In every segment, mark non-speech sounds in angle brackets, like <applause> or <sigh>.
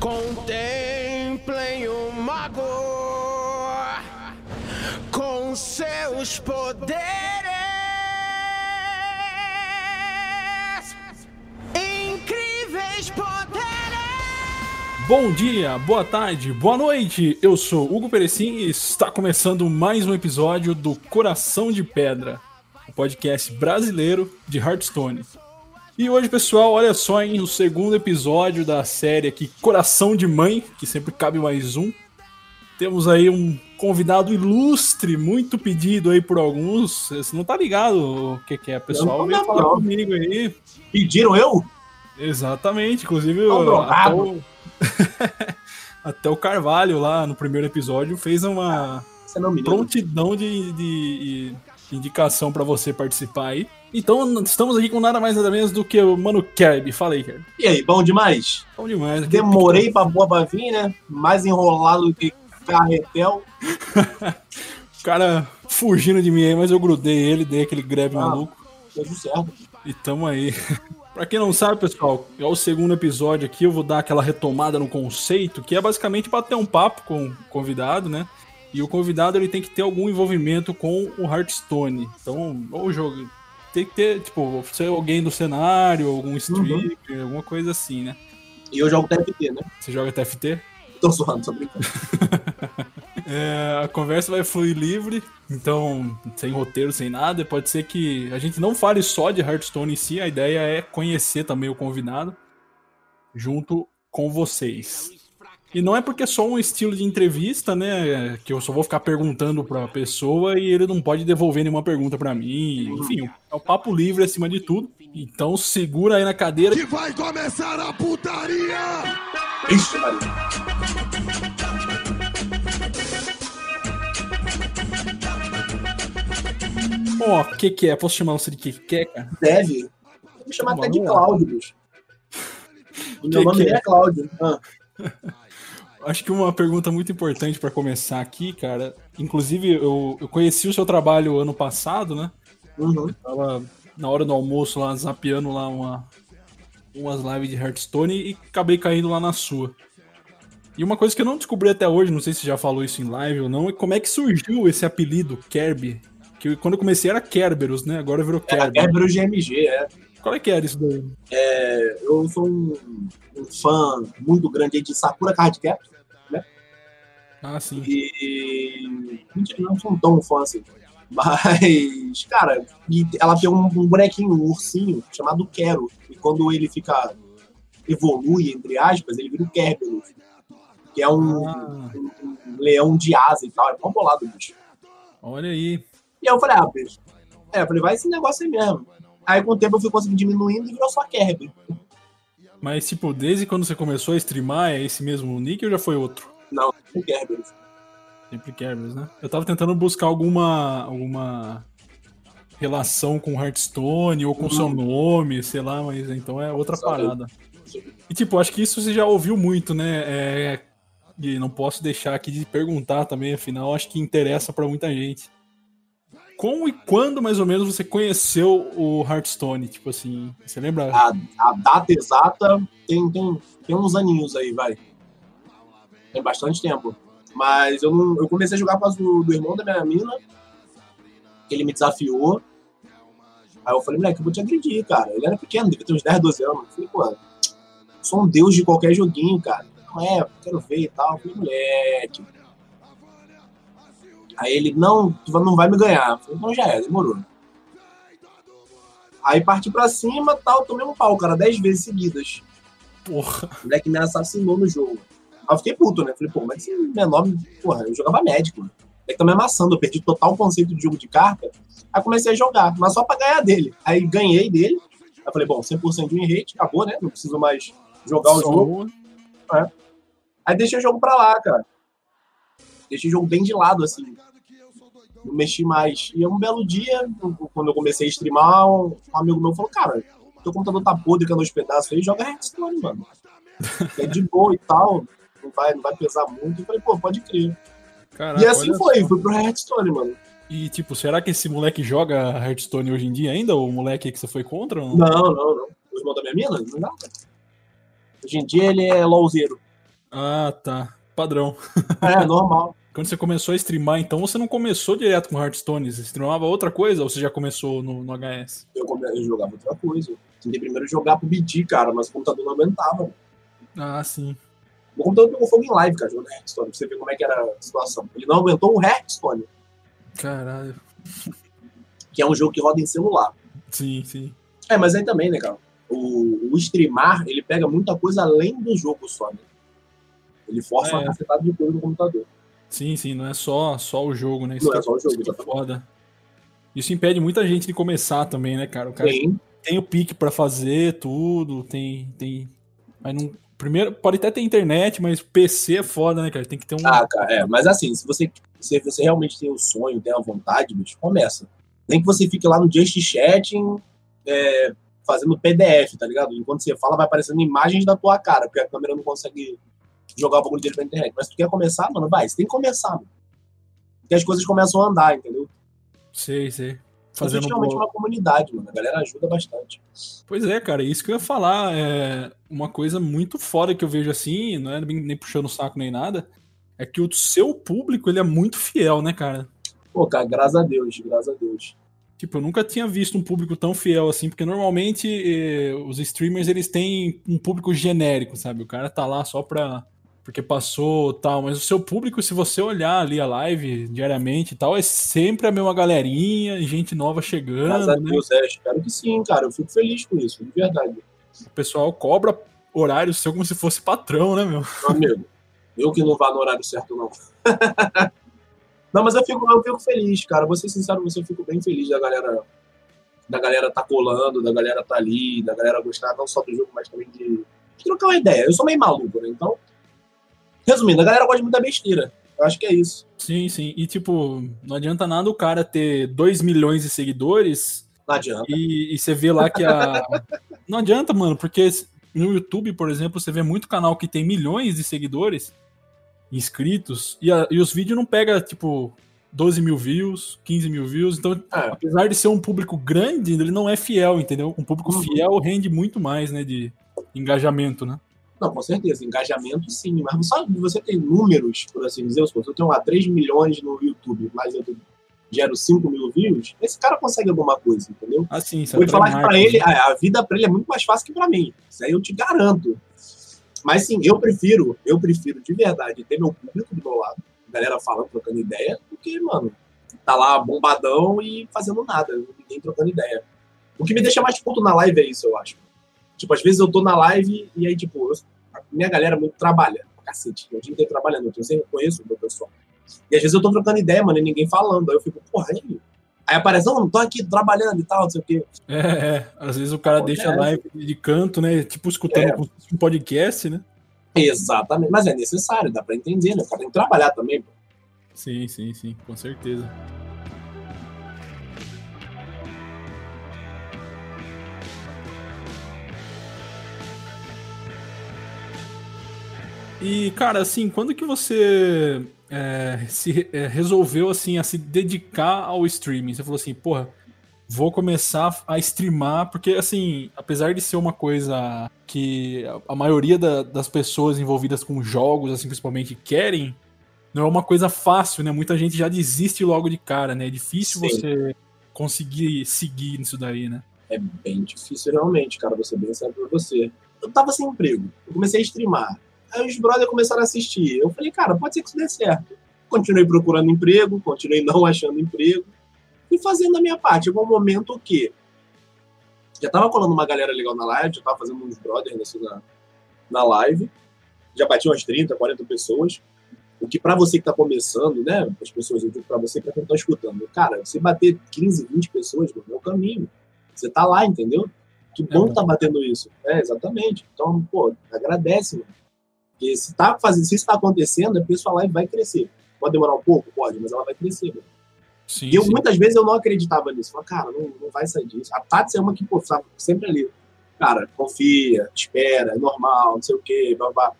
Contemplem o mago com seus poderes. Incríveis poderes. Bom dia, boa tarde, boa noite. Eu sou Hugo Perecim e está começando mais um episódio do Coração de Pedra, o podcast brasileiro de Hearthstone. E hoje, pessoal, olha só, em o segundo episódio da série aqui, Coração de Mãe, que sempre cabe mais um. Temos aí um convidado ilustre, muito pedido aí por alguns. Você não tá ligado o que, que é, pessoal? Vem falar comigo aí. Pediram eu? Exatamente, inclusive até o... <laughs> até o Carvalho lá no primeiro episódio fez uma prontidão de, de, de indicação para você participar aí. Então, estamos aqui com nada mais nada menos do que o Mano Kerb. Fala aí, Kerb. E aí, bom demais? Bom demais. Demorei pra boa pra vir, né? Mais enrolado do que carretel. <laughs> o cara fugindo de mim aí, mas eu grudei ele, dei aquele greve ah, maluco. Tudo certo. E tamo aí. <laughs> Pra quem não sabe, pessoal, é o segundo episódio aqui, eu vou dar aquela retomada no conceito, que é basicamente bater um papo com o convidado, né? E o convidado ele tem que ter algum envolvimento com o Hearthstone. Então, ou jogo, tem que ter, tipo, ser alguém do cenário, algum streamer, uhum. alguma coisa assim, né? E eu jogo TFT, né? Você joga TFT? Tô zoando, tô brincando. <laughs> é, a conversa vai fluir livre, então, sem roteiro, sem nada. Pode ser que a gente não fale só de Hearthstone em si, a ideia é conhecer também o convidado junto com vocês. E não é porque é só um estilo de entrevista, né? Que eu só vou ficar perguntando pra pessoa e ele não pode devolver nenhuma pergunta para mim. Enfim, é o papo livre acima de tudo. Então segura aí na cadeira. Que vai começar a putaria! Isso. Ó, oh, o que que é? Posso chamar você de que que é, cara? Deve. Vou me chamar até de Cláudio, bicho. <laughs> O meu nome é, é Cláudio. Ah. <laughs> Acho que uma pergunta muito importante para começar aqui, cara. Inclusive, eu, eu conheci o seu trabalho ano passado, né? Uhum. tava na hora do almoço lá, zapeando lá uma, umas lives de Hearthstone e acabei caindo lá na sua. E uma coisa que eu não descobri até hoje, não sei se já falou isso em live ou não, é como é que surgiu esse apelido Kerby. Que quando eu comecei era Kerberos, né? Agora virou Kerby. É, Kerberos GMG, é. Qual é que era isso daí? É, eu sou um, um, fã muito grande de Sakura Card Cap, né? Ah, sim. E. Mentira, não sou tão fã assim. Mas, cara, ela tem um, um bonequinho, um ursinho, chamado Quero. E quando ele fica. evolui, entre aspas, ele vira o Kerberos. Que é um, ah. um, um, leão de asa e tal. É bom bolado, bicho. Olha aí. E aí eu falei, ah, bicho. É, eu falei, vai esse negócio aí mesmo. Aí com o tempo eu fui conseguindo diminuindo e virou só Kerb. Mas, tipo, desde quando você começou a streamar, é esse mesmo nick ou já foi outro? Não, sempre Kerberos. Sempre Kerberos, né? Eu tava tentando buscar alguma, alguma relação com Hearthstone ou com uhum. seu nome, sei lá, mas então é outra só parada. Eu. E, tipo, acho que isso você já ouviu muito, né? É... E não posso deixar aqui de perguntar também, afinal, acho que interessa para muita gente como e quando mais ou menos você conheceu o Hearthstone? Tipo assim, você lembra? A, a data exata tem, tem, tem uns aninhos aí, vai. Tem bastante tempo. Mas eu, não, eu comecei a jogar por causa do, do irmão da minha mina, ele me desafiou. Aí eu falei, moleque, eu vou te agredir, cara. Ele era pequeno, devia ter uns 10, 12 anos. Eu falei, pô, sou um deus de qualquer joguinho, cara. Não é, quero ver e tal. Eu falei, moleque, Aí ele, não, tu não vai me ganhar. Eu falei, então já é, demorou. Aí parti pra cima tal, tomei um pau, cara, dez vezes seguidas. Porra. O moleque me assassinou no jogo. Aí eu fiquei puto, né? Falei, pô, mas esse menor, porra, eu jogava médico. É que tá me amassando, eu perdi total conceito de jogo de carta. Aí comecei a jogar, mas só pra ganhar dele. Aí ganhei dele. Aí falei, bom, 100% de win rate, acabou, né? Não preciso mais jogar o jogo. É. Aí deixei o jogo pra lá, cara. Deixei o jogo bem de lado, assim não mexi mais. E um belo dia, quando eu comecei a streamar, um amigo meu falou, cara, teu computador tá podre, que nos pedaços aí, joga Hearthstone, mano. <laughs> É de boa e tal, não vai, não vai pesar muito. Eu falei, pô, pode crer. Caraca, e assim foi, só. fui pro Hearthstone, mano. E, tipo, será que esse moleque joga Hearthstone hoje em dia ainda? O moleque que você foi contra? Não, não, não. O irmão da minha mina? Não nada. Hoje em dia ele é LOLzeiro. Ah, tá. Padrão. É, normal. Quando você começou a streamar, então você não começou direto com Hearthstone, você streamava outra coisa ou você já começou no, no HS? Eu, eu jogava outra coisa. Tentei primeiro jogar pro BD, cara, mas o computador não aguentava. Ah, sim. O computador pegou fogo em live, cara, jogando Hearthstone, pra você ver como é que era a situação. Ele não aguentou o Hearthstone, Caralho. que é um jogo que roda em celular. Sim, sim. É, mas aí também, né, cara? O, o streamar, ele pega muita coisa além do jogo só, né? Ele força É. uma cacetada de coisa no computador. Sim, sim, não é só, só o jogo, né? Isso Não que é só o jogo, isso é foda. Isso impede muita gente de começar também, né, cara? O cara Tem, tem o pique pra fazer tudo, tem. tem... Mas não. Primeiro, pode até ter internet, mas PC é foda, né, cara? Tem que ter um. Ah, cara, é. Mas assim, se você, se você realmente tem o sonho, tem a vontade, bicho, começa. Nem que você fique lá no Just Chatting é, fazendo PDF, tá ligado? Enquanto você fala, vai aparecendo imagens da tua cara, porque a câmera não consegue jogar o bagulho dele pra internet. Mas se tu quer começar, mano, vai. Você tem que começar, mano. Porque as coisas começam a andar, entendeu? Sei, sei. Fazendo realmente uma comunidade, mano. A galera ajuda bastante. Pois é, cara, isso que eu ia falar. É uma coisa muito foda que eu vejo assim, não é nem nem puxando o saco nem nada. É que o seu público, ele é muito fiel, né, cara? Pô, cara, graças a Deus, graças a Deus. Tipo, eu nunca tinha visto um público tão fiel assim, porque normalmente eh, os streamers eles têm um público genérico, sabe? O cara tá lá só pra. Porque passou tal, mas o seu público, se você olhar ali a live diariamente e tal, é sempre a mesma galerinha, gente nova chegando, a né? Deus, é. Espero que sim, cara. Eu fico feliz com isso, de verdade. O pessoal cobra horário seu como se fosse patrão, né, meu? Meu amigo, eu que não vá no horário certo, não. <laughs> não, mas eu fico, eu fico feliz, cara. Vou ser sincero, você eu fico bem feliz da galera. Da galera tá colando, da galera tá ali, da galera gostar não só do jogo, mas também de, de trocar uma ideia. Eu sou meio maluco, né? Então. Resumindo, a galera gosta de muita besteira. Eu acho que é isso. Sim, sim. E tipo, não adianta nada o cara ter 2 milhões de seguidores Não adianta. E, e você vê lá que a. <laughs> Não adianta, mano, porque no YouTube, por exemplo, você vê muito canal que tem milhões de seguidores, inscritos, e, a- e os vídeos não pegam, tipo, 12 mil views, 15 mil views. Então, É. apesar de ser um público grande, ele não é fiel, entendeu? Um público Uhum. fiel rende muito mais, né, de engajamento, né? Não, com certeza. Engajamento, sim. Mas só de você ter números, por assim dizer, se eu tenho lá 3 milhões no YouTube, mas eu gero 5 mil views, esse cara consegue alguma coisa, entendeu? Assim, Vou te falar que pra ele, né? a a vida pra ele é muito mais fácil que pra mim. Isso aí eu te garanto. Mas sim, eu prefiro, eu prefiro de verdade ter meu público do meu lado, galera falando, trocando ideia, do que, mano, tá lá bombadão e fazendo nada, ninguém trocando ideia. O que me deixa mais puto na live é isso, eu acho. Tipo, às vezes eu tô na live e aí, tipo, eu- a minha galera muito trabalha, cacete, o dia inteiro trabalhando, eu sempre conheço o meu pessoal. E às vezes eu tô trocando ideia, mano, e ninguém falando, aí eu fico, porra, aí, aí aparece, não, tô aqui trabalhando e tal, não sei o quê. É, é. Às vezes o cara Acontece. deixa a live de canto, né? Tipo, escutando É. um podcast, né? Exatamente, mas é necessário, dá pra entender, né? O cara tem que trabalhar também. pô. Sim, sim, sim, com certeza. E, cara, assim, quando que você é, se é, resolveu, assim, a se dedicar ao streaming? Você falou assim, porra, vou começar a streamar, porque, assim, apesar de ser uma coisa que a- maioria da- das pessoas envolvidas com jogos, assim, principalmente, querem, não é uma coisa fácil, né? Muita gente já desiste logo de cara, né? É difícil Sim. você conseguir seguir nisso daí, né? É bem difícil realmente, cara, ser bem sério pra você. Eu tava sem emprego, eu comecei a streamar. Aí os brothers começaram a assistir. Eu falei, cara, pode ser que isso dê certo. Continuei procurando emprego, continuei <laughs> não achando emprego. E fazendo a minha parte. Chegou um momento que já tava colando uma galera legal na live, já tava fazendo uns brothers assim na, na live. Já bati umas 30, 40 pessoas. O que pra você que tá começando, né? As pessoas, eu digo pra você pra quem tá escutando. Cara, você bater 15, 20 pessoas, mano, é o caminho. Você tá lá, entendeu? Que bom que tá batendo isso. É, exatamente. Então, pô, agradece, mano. Porque se tá fazendo, se isso tá acontecendo, a pessoa lá vai crescer. Pode demorar um pouco? Pode, mas ela vai crescer, mano. Sim, E eu, sim. muitas vezes eu não acreditava nisso. Falei, cara, não, não vai sair disso. A Tati é uma que, pô, estava sempre ali. Cara, confia, espera, é normal, não sei o quê, babá.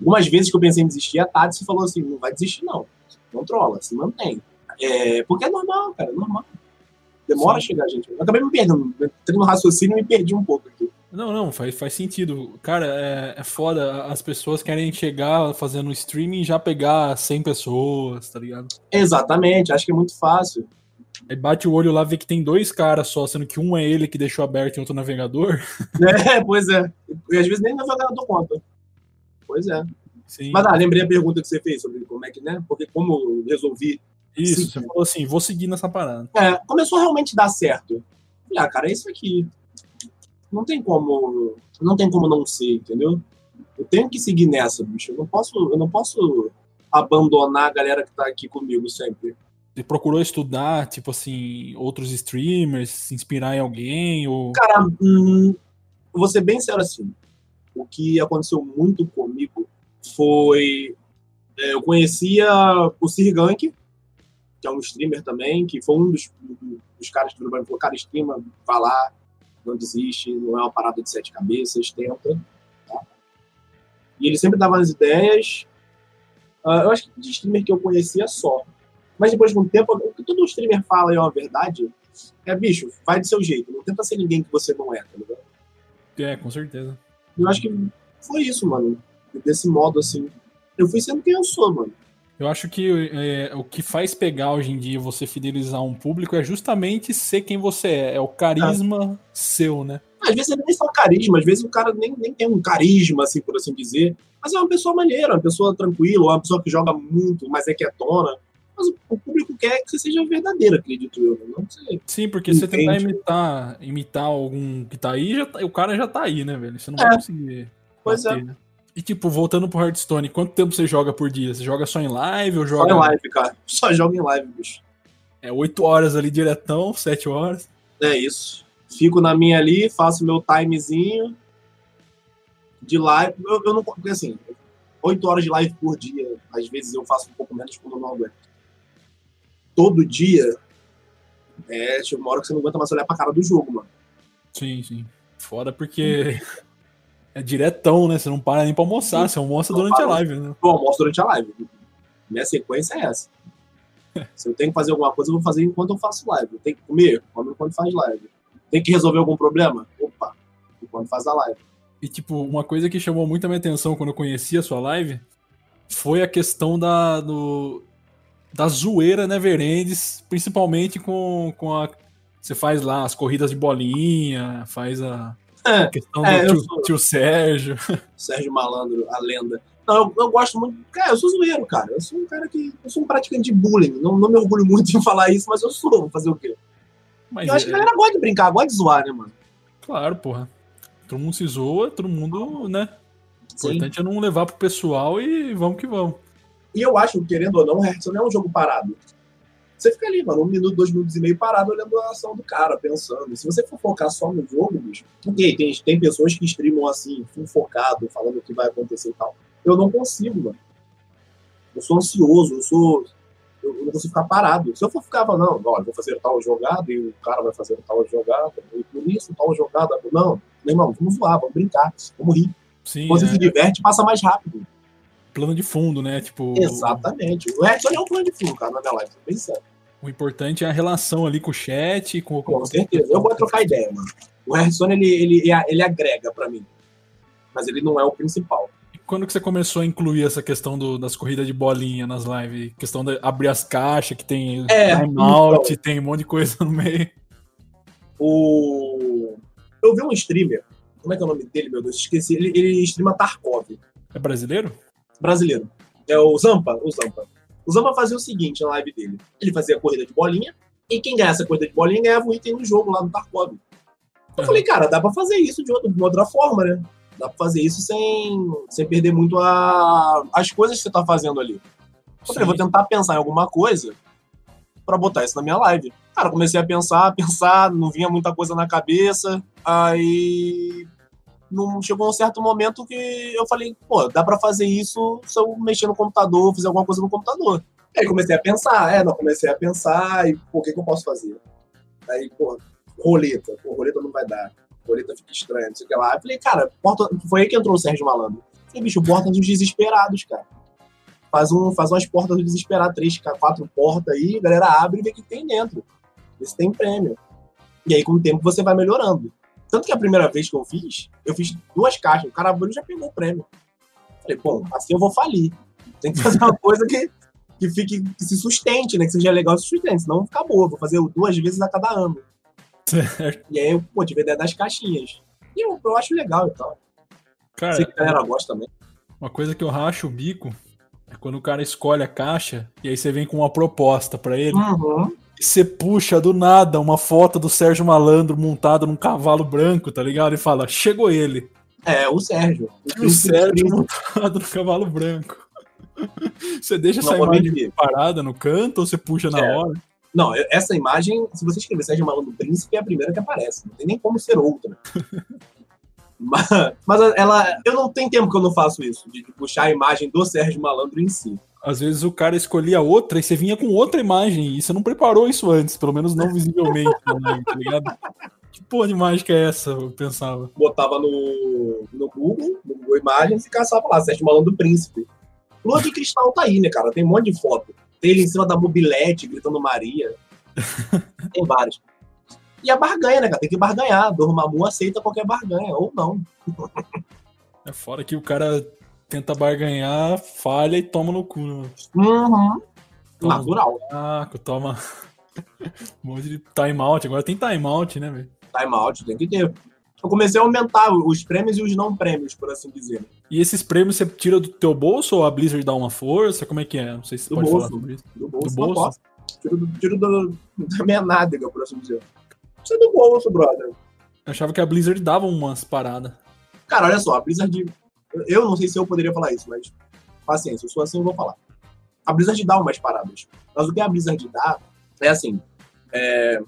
Algumas vezes que eu pensei em desistir, a Tati falou assim, não vai desistir não. Controla, se mantém. É, porque é normal, cara, é normal. Demora Sim. a chegar, gente. Eu acabei me perdendo. Entrei no raciocínio e me perdi um pouco aqui. Não, não, faz, faz sentido. Cara, é, é foda. As pessoas querem chegar fazendo streaming e já pegar 100 pessoas, tá ligado? Exatamente, acho que é muito fácil. Aí bate o olho lá, vê que tem dois caras só, sendo que um é ele que deixou aberto em outro navegador. <laughs> É, pois é. E às vezes nem navegador conta. Pois é. Sim. Mas ah, lembrei a pergunta que você fez sobre como é que, né? Porque como eu resolvi. Isso, sim. você falou assim, vou seguir nessa parada. É, começou a realmente dar certo. Falei, ah, cara, é isso aqui. Não tem como. Não tem como não ser, entendeu? Eu tenho que seguir nessa, bicho. Eu não posso, eu não posso abandonar a galera que tá aqui comigo sempre. Você procurou estudar, tipo assim, outros streamers, se inspirar em alguém? Ou... Cara, hum, vou ser bem sério assim. O que aconteceu muito comigo foi. é, eu conhecia o Sir Gank, que é um streamer também, que foi um dos, dos caras que me falou: cara, streama, vai lá, não desiste, não é uma parada de sete cabeças, tenta. Tá? E ele sempre dava as ideias. Ah, eu acho que de streamer que eu conhecia só. Mas depois de um tempo, o que todo streamer fala é uma verdade. É, bicho, vai do seu jeito. Não tenta ser ninguém que você não é, tá ligado? É, com certeza. Eu acho que foi isso, mano. Desse modo, assim. Eu fui sendo quem eu sou, mano. Eu acho que é, o que faz pegar hoje em dia você fidelizar um público é justamente ser quem você é. É o carisma seu, né? Às vezes ele nem só carisma, às vezes o cara nem, nem tem um carisma, assim, por assim dizer. Mas é uma pessoa maneira, uma pessoa tranquila, uma pessoa que joga muito, mas é quietona. Mas o público quer que você seja verdadeira, acredito eu. Não você... Sim, porque você tentar imitar, imitar algum que tá aí, já tá- o cara já tá aí, né, velho? Você não É. vai conseguir. Pois bater, é. né? E tipo, voltando pro Hearthstone, quanto tempo você joga por dia? Você joga só em live ou Só joga em live, cara. Só joga em live, bicho. é, 8 horas ali diretão, 7 horas? É isso. Fico na minha ali, faço meu timezinho de live. Eu, eu não. Porque assim, 8 horas de live por dia. Às vezes eu faço um pouco menos quando eu não aguento. Todo dia. É, chega uma hora que você não aguenta mais olhar pra cara do jogo, mano. Sim, sim. Foda porque <laughs> é diretão, né? Você não para nem pra almoçar, você almoça Não durante a live, né? Eu almoço durante a live. Minha sequência é essa. Se eu tenho que fazer alguma coisa, eu vou fazer enquanto eu faço live. Eu tenho que comer, come enquanto faz live. Tem que resolver algum problema? Opa, enquanto faz a live. E, tipo, uma coisa que chamou muito a minha atenção quando eu conheci a sua live foi a questão da, do, da zoeira Neverendes, principalmente com, com a. Você faz lá as corridas de bolinha, faz a É, questão É, do tio, sou- tio Sérgio. Sérgio Malandro, a lenda. Não, eu, eu gosto muito. Cara, eu sou zoeiro, cara. Eu sou um cara que. Eu sou um praticante de bullying. Não, não me orgulho muito <laughs> em falar isso, mas eu sou. Vou fazer o quê? Mas eu acho que é- a galera gosta de brincar, gosta de zoar, né, mano? claro, porra. Todo mundo se zoa, todo mundo, né? O Sim. importante é não levar pro pessoal e vamos que vamos. E eu acho, querendo ou não, o Hearthstone não é um jogo parado. Você fica ali, mano, um minuto, dois minutos e meio parado olhando a ação do cara, pensando. Se você for focar só no jogo, bicho, ok, tem, tem pessoas que streamam assim, focado, falando o que vai acontecer e tal. Eu não consigo, mano. Eu sou ansioso, eu sou. Eu não consigo ficar parado. Se eu for ficar, não, olha, vou fazer tal jogada e o cara vai fazer tal jogada, e por isso tal jogada. Não, meu irmão, vamos zoar, vamos brincar, vamos rir. Sim, Quando você é se diverte, passa mais rápido. Plano de fundo, né? Tipo, Exatamente. O Hearthstone é um plano de fundo, cara, na minha live. Bem sério. o importante é a relação ali com o chat, com, Com certeza. Eu vou trocar ideia, mano. O Hearthstone, ele, ele, ele agrega pra mim. Mas ele não é o principal. Quando que você começou a incluir essa questão do- das corridas de bolinha nas lives? Questão de abrir as caixas, que tem É, timeout, tem um monte de coisa no meio. O... Eu vi um streamer, como é que é o nome dele, meu Deus? Esqueci. Ele, ele streama Tarkov, É brasileiro? Brasileiro. É o Zampa, o Zampa. O Zampa fazia o seguinte na live dele. Ele fazia a corrida de bolinha, e quem ganhasse a corrida de bolinha ganhava um item no jogo lá no Tarkov. Eu falei, cara, dá pra fazer isso de outra, de outra forma, né? Dá pra fazer isso sem, sem perder muito a, as coisas que você tá fazendo ali. Eu falei, vou tentar pensar em alguma coisa pra botar isso na minha live. Cara, comecei a pensar, pensar, não vinha muita coisa na cabeça. Aí não chegou um certo momento que eu falei, pô, dá pra fazer isso se eu mexer no computador, fizer alguma coisa no computador. Aí comecei a pensar, é, não, comecei a pensar e, pô, o que, que eu posso fazer? Aí, pô, roleta, pô, roleta não vai dar. Roleta fica estranha, não sei o que lá. Aí falei, cara, porta... foi aí que entrou o Sérgio Malandro. Falei, bicho, porta dos desesperados, cara. Faz, um, faz umas portas do desesperado, três, quatro portas aí, a galera abre e vê o que tem dentro. Vê se tem prêmio. E aí, com o tempo, você vai melhorando. Tanto que a primeira vez que eu fiz, eu fiz duas caixas. O cara abriu já pegou o prêmio. Falei, pô, assim eu vou falir. Tem que fazer uma <laughs> coisa que, que fique, que se sustente, né? Que seja legal e sustente. Senão acabou. Vou fazer duas vezes a cada ano. Certo. E aí eu, pô, tive a ideia das caixinhas. E eu, eu acho legal e tal. Cara, Sei que a galera gosta também. uma coisa que eu racho o bico é quando o cara escolhe a caixa e aí você vem com uma proposta pra ele. Uhum. Você puxa do nada uma foto do Sérgio Malandro montado num cavalo branco, tá ligado? E fala, chegou ele. É, o Sérgio. E o Sérgio montado no cavalo branco. <laughs> Você deixa essa imagem parada no canto ou você puxa na É. hora? Não, essa imagem, se você escrever Sérgio Malandro Príncipe, é a primeira que aparece. Não tem nem como ser outra. <laughs> mas, mas ela. Eu não tenho tempo que eu não faço isso, de puxar a imagem do Sérgio Malandro em si. Às vezes o cara escolhia outra e você vinha com outra imagem e você não preparou isso antes, pelo menos não visivelmente, né, tá ligado? Que porra de mágica é essa? Eu pensava. Botava no, no Google, no Google Imagens, e caçava lá, Sérgio Malandro Príncipe. Lua de Cristal tá aí, né, cara? Tem um monte de foto. Tem ele em cima da mobilete, gritando Maria. <laughs> Tem vários. E a barganha, né, cara? Tem que barganhar. Dormammu aceita qualquer barganha, ou não. É fora que o cara tenta barganhar, falha e toma no cu. né? Uhum. Toma Natural. Saco, toma um <laughs> monte de timeout. Agora tem timeout, né, velho? Time out, tem que ter. Eu comecei a aumentar os prêmios e os não prêmios, por assim dizer. E esses prêmios você tira do teu bolso ou a Blizzard dá uma força? Como é que é? Não sei se você Do pode bolso. falar sobre isso. Do bolso, Do não bolso? posso. Tiro, do, tiro do, da minha nádega, por assim dizer. Isso é do bolso, brother. Eu achava que a Blizzard dava umas paradas. Cara, olha só, a Blizzard. Eu não sei se eu poderia falar isso, mas paciência, eu sou assim, eu vou falar. A Blizzard dá umas paradas. Mas o que a Blizzard dá é assim. É,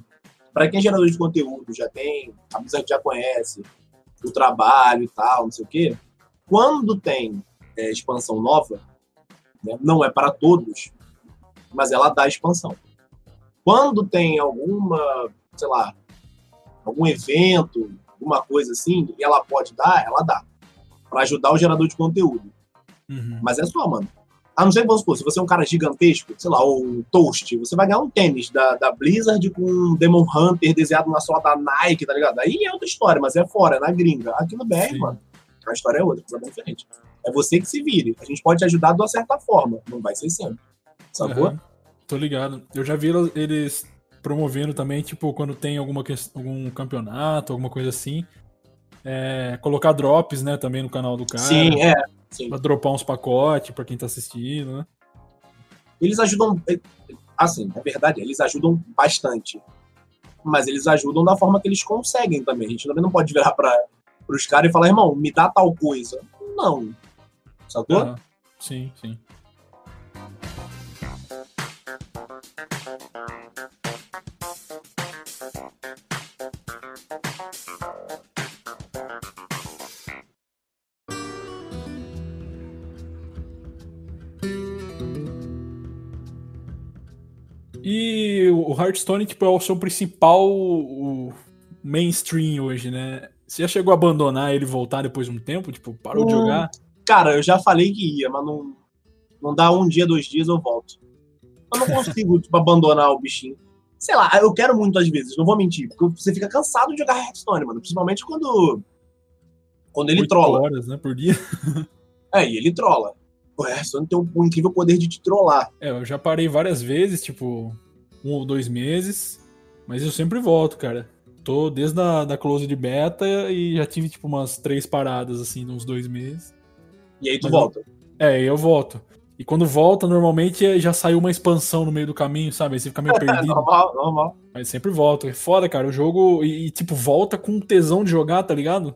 para quem é gerador de conteúdo, já tem, a Blizzard já conhece o trabalho e tal, não sei o quê. Quando tem é, expansão nova, né, não é para todos, mas ela dá expansão. Quando tem alguma, sei lá, algum evento, alguma coisa assim, e ela pode dar, ela dá. Pra ajudar o gerador de conteúdo. Uhum. Mas é só, mano. A não ser que, vamos supor, se você é um cara gigantesco, sei lá, ou um toast, você vai ganhar um tênis da, da Blizzard com um Demon Hunter desenhado na sola da Nike, tá ligado? Aí é outra história, mas é fora, é na gringa. Aqui no BR, Sim. mano, a história é outra, coisa bem diferente. É você que se vire. A gente pode te ajudar de uma certa forma, não vai ser sempre. Sacou? Aham. Tô ligado. Eu já vi eles promovendo também, tipo, quando tem alguma ques- algum campeonato, alguma coisa assim. É, colocar drops, né, também no canal do cara. Sim, é. Sim. Pra dropar uns pacotes pra quem tá assistindo, né? eles ajudam. Assim, na verdade, eles ajudam bastante. Mas eles ajudam da forma que eles conseguem também. A gente também não pode virar para os caras e falar, irmão, me dá tal coisa. Não. Sacou? Aham. Sim, sim. O Hearthstone, tipo, é o seu principal o mainstream hoje, né? Você já chegou a abandonar ele e voltar depois de um tempo? Tipo, parou de jogar? Cara, eu já falei que ia, mas não, não dá um dia, dois dias, eu volto. Eu não consigo, <laughs> tipo, abandonar o bichinho. Sei lá, eu quero muito às vezes, não vou mentir, porque você fica cansado de jogar Hearthstone, mano. Principalmente quando. Quando ele Oito trola. horas, né, por dia. <laughs> É, e ele trola. O Hearthstone tem um, um incrível poder de te trollar. É, eu já parei várias vezes, tipo, um ou dois meses, mas eu sempre volto, cara. Tô desde a da close de beta e já tive, tipo, umas três paradas, assim, uns dois meses. E aí tu Mas volta. É, eu volto. E quando volta, normalmente é- já saiu uma expansão no meio do caminho, sabe? Aí você fica meio <laughs> perdido. normal, normal. Mas sempre volto. É foda, cara. O jogo. E, e, tipo, volta com tesão de jogar, tá ligado?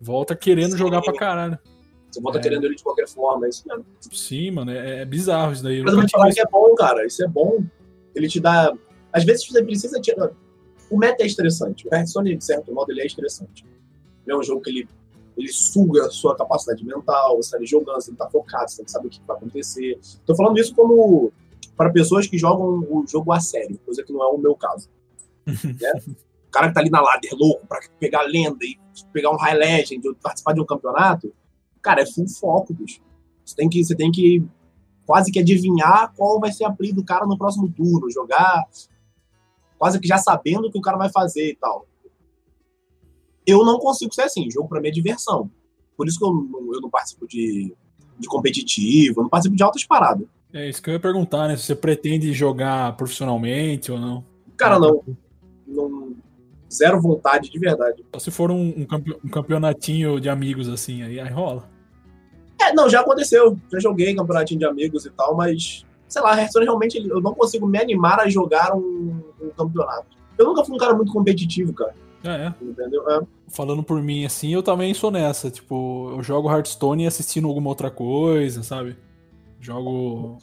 Volta querendo Sim. jogar pra caralho. Você volta É. querendo ele de qualquer forma, é isso mesmo. Sim, mano. É, é bizarro isso daí. Eu Mas eu vou te falar tive que é bom, cara. Isso é bom. Ele te dá. Às vezes você precisa tirar. O meta é estressante. O Hearthstone, de certo modo, ele é estressante. Ele é um jogo que ele, ele suga a sua capacidade mental, você tá ali jogando, você tá focado, você tem que saber o que vai acontecer. Tô falando isso como para pessoas que jogam o jogo a sério, coisa que não é o meu caso. <laughs> né? O cara que tá ali na ladder louco pra pegar lenda e pegar um High Legend ou participar de um campeonato, cara, é full foco, bicho. Você tem que, você tem que quase que adivinhar qual vai ser a play do cara no próximo turno, jogar quase que já sabendo o que o cara vai fazer e tal. Eu não consigo ser assim. Jogo pra mim é diversão. Por isso que eu não, eu não participo de, de competitivo, eu não participo de altas paradas. É isso que eu ia perguntar, né? Se você pretende jogar profissionalmente ou não. Cara, não. não zero vontade de verdade. Só se for um, um campe- um campeonatinho de amigos assim, aí, aí rola. É, não, já aconteceu. Já joguei campeonatinho de amigos e tal, mas, sei lá, a Hearthstone realmente eu não consigo me animar a jogar um, um campeonato. Eu nunca fui um cara muito competitivo, cara. É, é. Entendeu? É. Falando por mim, assim, eu também sou nessa. Tipo, eu jogo Hearthstone assistindo alguma outra coisa, sabe? Jogo.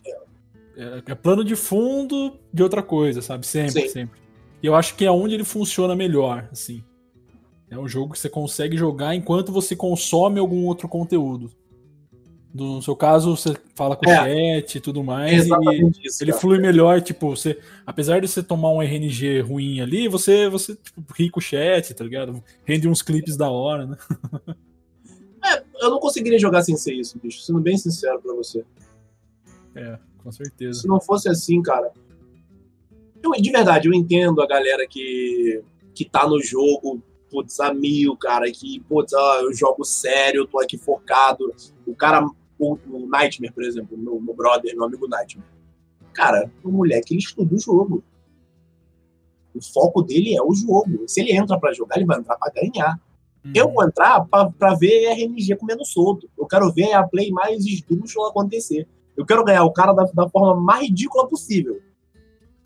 É, é plano de fundo de outra coisa, sabe? Sempre, Sim. sempre. E eu acho que é onde ele funciona melhor, assim. É um jogo que você consegue jogar enquanto você consome algum outro conteúdo. No seu caso, você fala com o É. chat e tudo É mais. e isso. ele cara. flui melhor, tipo, você, apesar de você tomar um RNG ruim ali, você, você tipo, ri com o chat, tá ligado? Rende uns clipes da hora, né? <laughs> Eu não conseguiria jogar sem ser isso, bicho. Sendo bem sincero pra você. É, com certeza. Se não fosse assim, cara. Eu, de verdade, eu entendo a galera que, que tá no jogo, putz, a mil, cara, que, putz, ah, eu jogo sério, eu tô aqui focado. O cara, o, o Nightmare, por exemplo, meu, meu brother, meu amigo Nightmare. Cara, o moleque, ele estuda o jogo. O foco dele é o jogo. Se ele entra pra jogar, ele vai entrar pra ganhar. Eu Uhum. vou entrar pra, pra ver RNG comendo solto. Eu quero ver a play mais esdrúxula acontecer. Eu quero ganhar o cara da, da forma mais ridícula possível.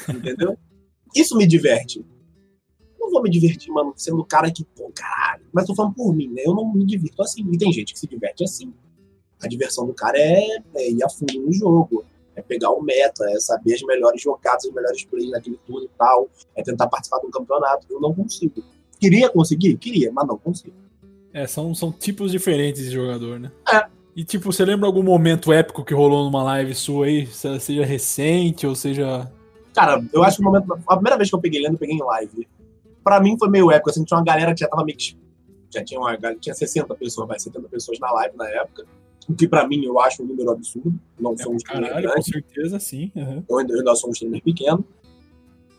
Entendeu? <laughs> Isso me diverte. Eu não vou me divertir, mano, sendo o cara que, pô, caralho. Mas tô falando por mim, né? Eu não me divirto assim. E tem gente que se diverte assim. A diversão do cara é, é ir a fundo no jogo. É pegar o meta, é saber as melhores jogadas, as melhores plays naquele turno e tal. É tentar participar de um campeonato. Eu não consigo. Queria conseguir? Queria, mas não consigo. É, são, são tipos diferentes de jogador, né? É. E tipo, você lembra algum momento épico que rolou numa live sua aí? Se- Seja recente ou seja. Cara, eu acho que o momento. A primeira vez que eu peguei lendo, eu peguei em live. Pra mim foi meio épico, assim, tinha uma galera que já tava meio que. Já tinha uma galera- tinha 60 pessoas, vai, 70 pessoas na live na época. O que pra mim eu acho um número absurdo. Não É, streamer caralho, com certeza, sim. aham. eu ainda, eu ainda sou um streamer pequeno.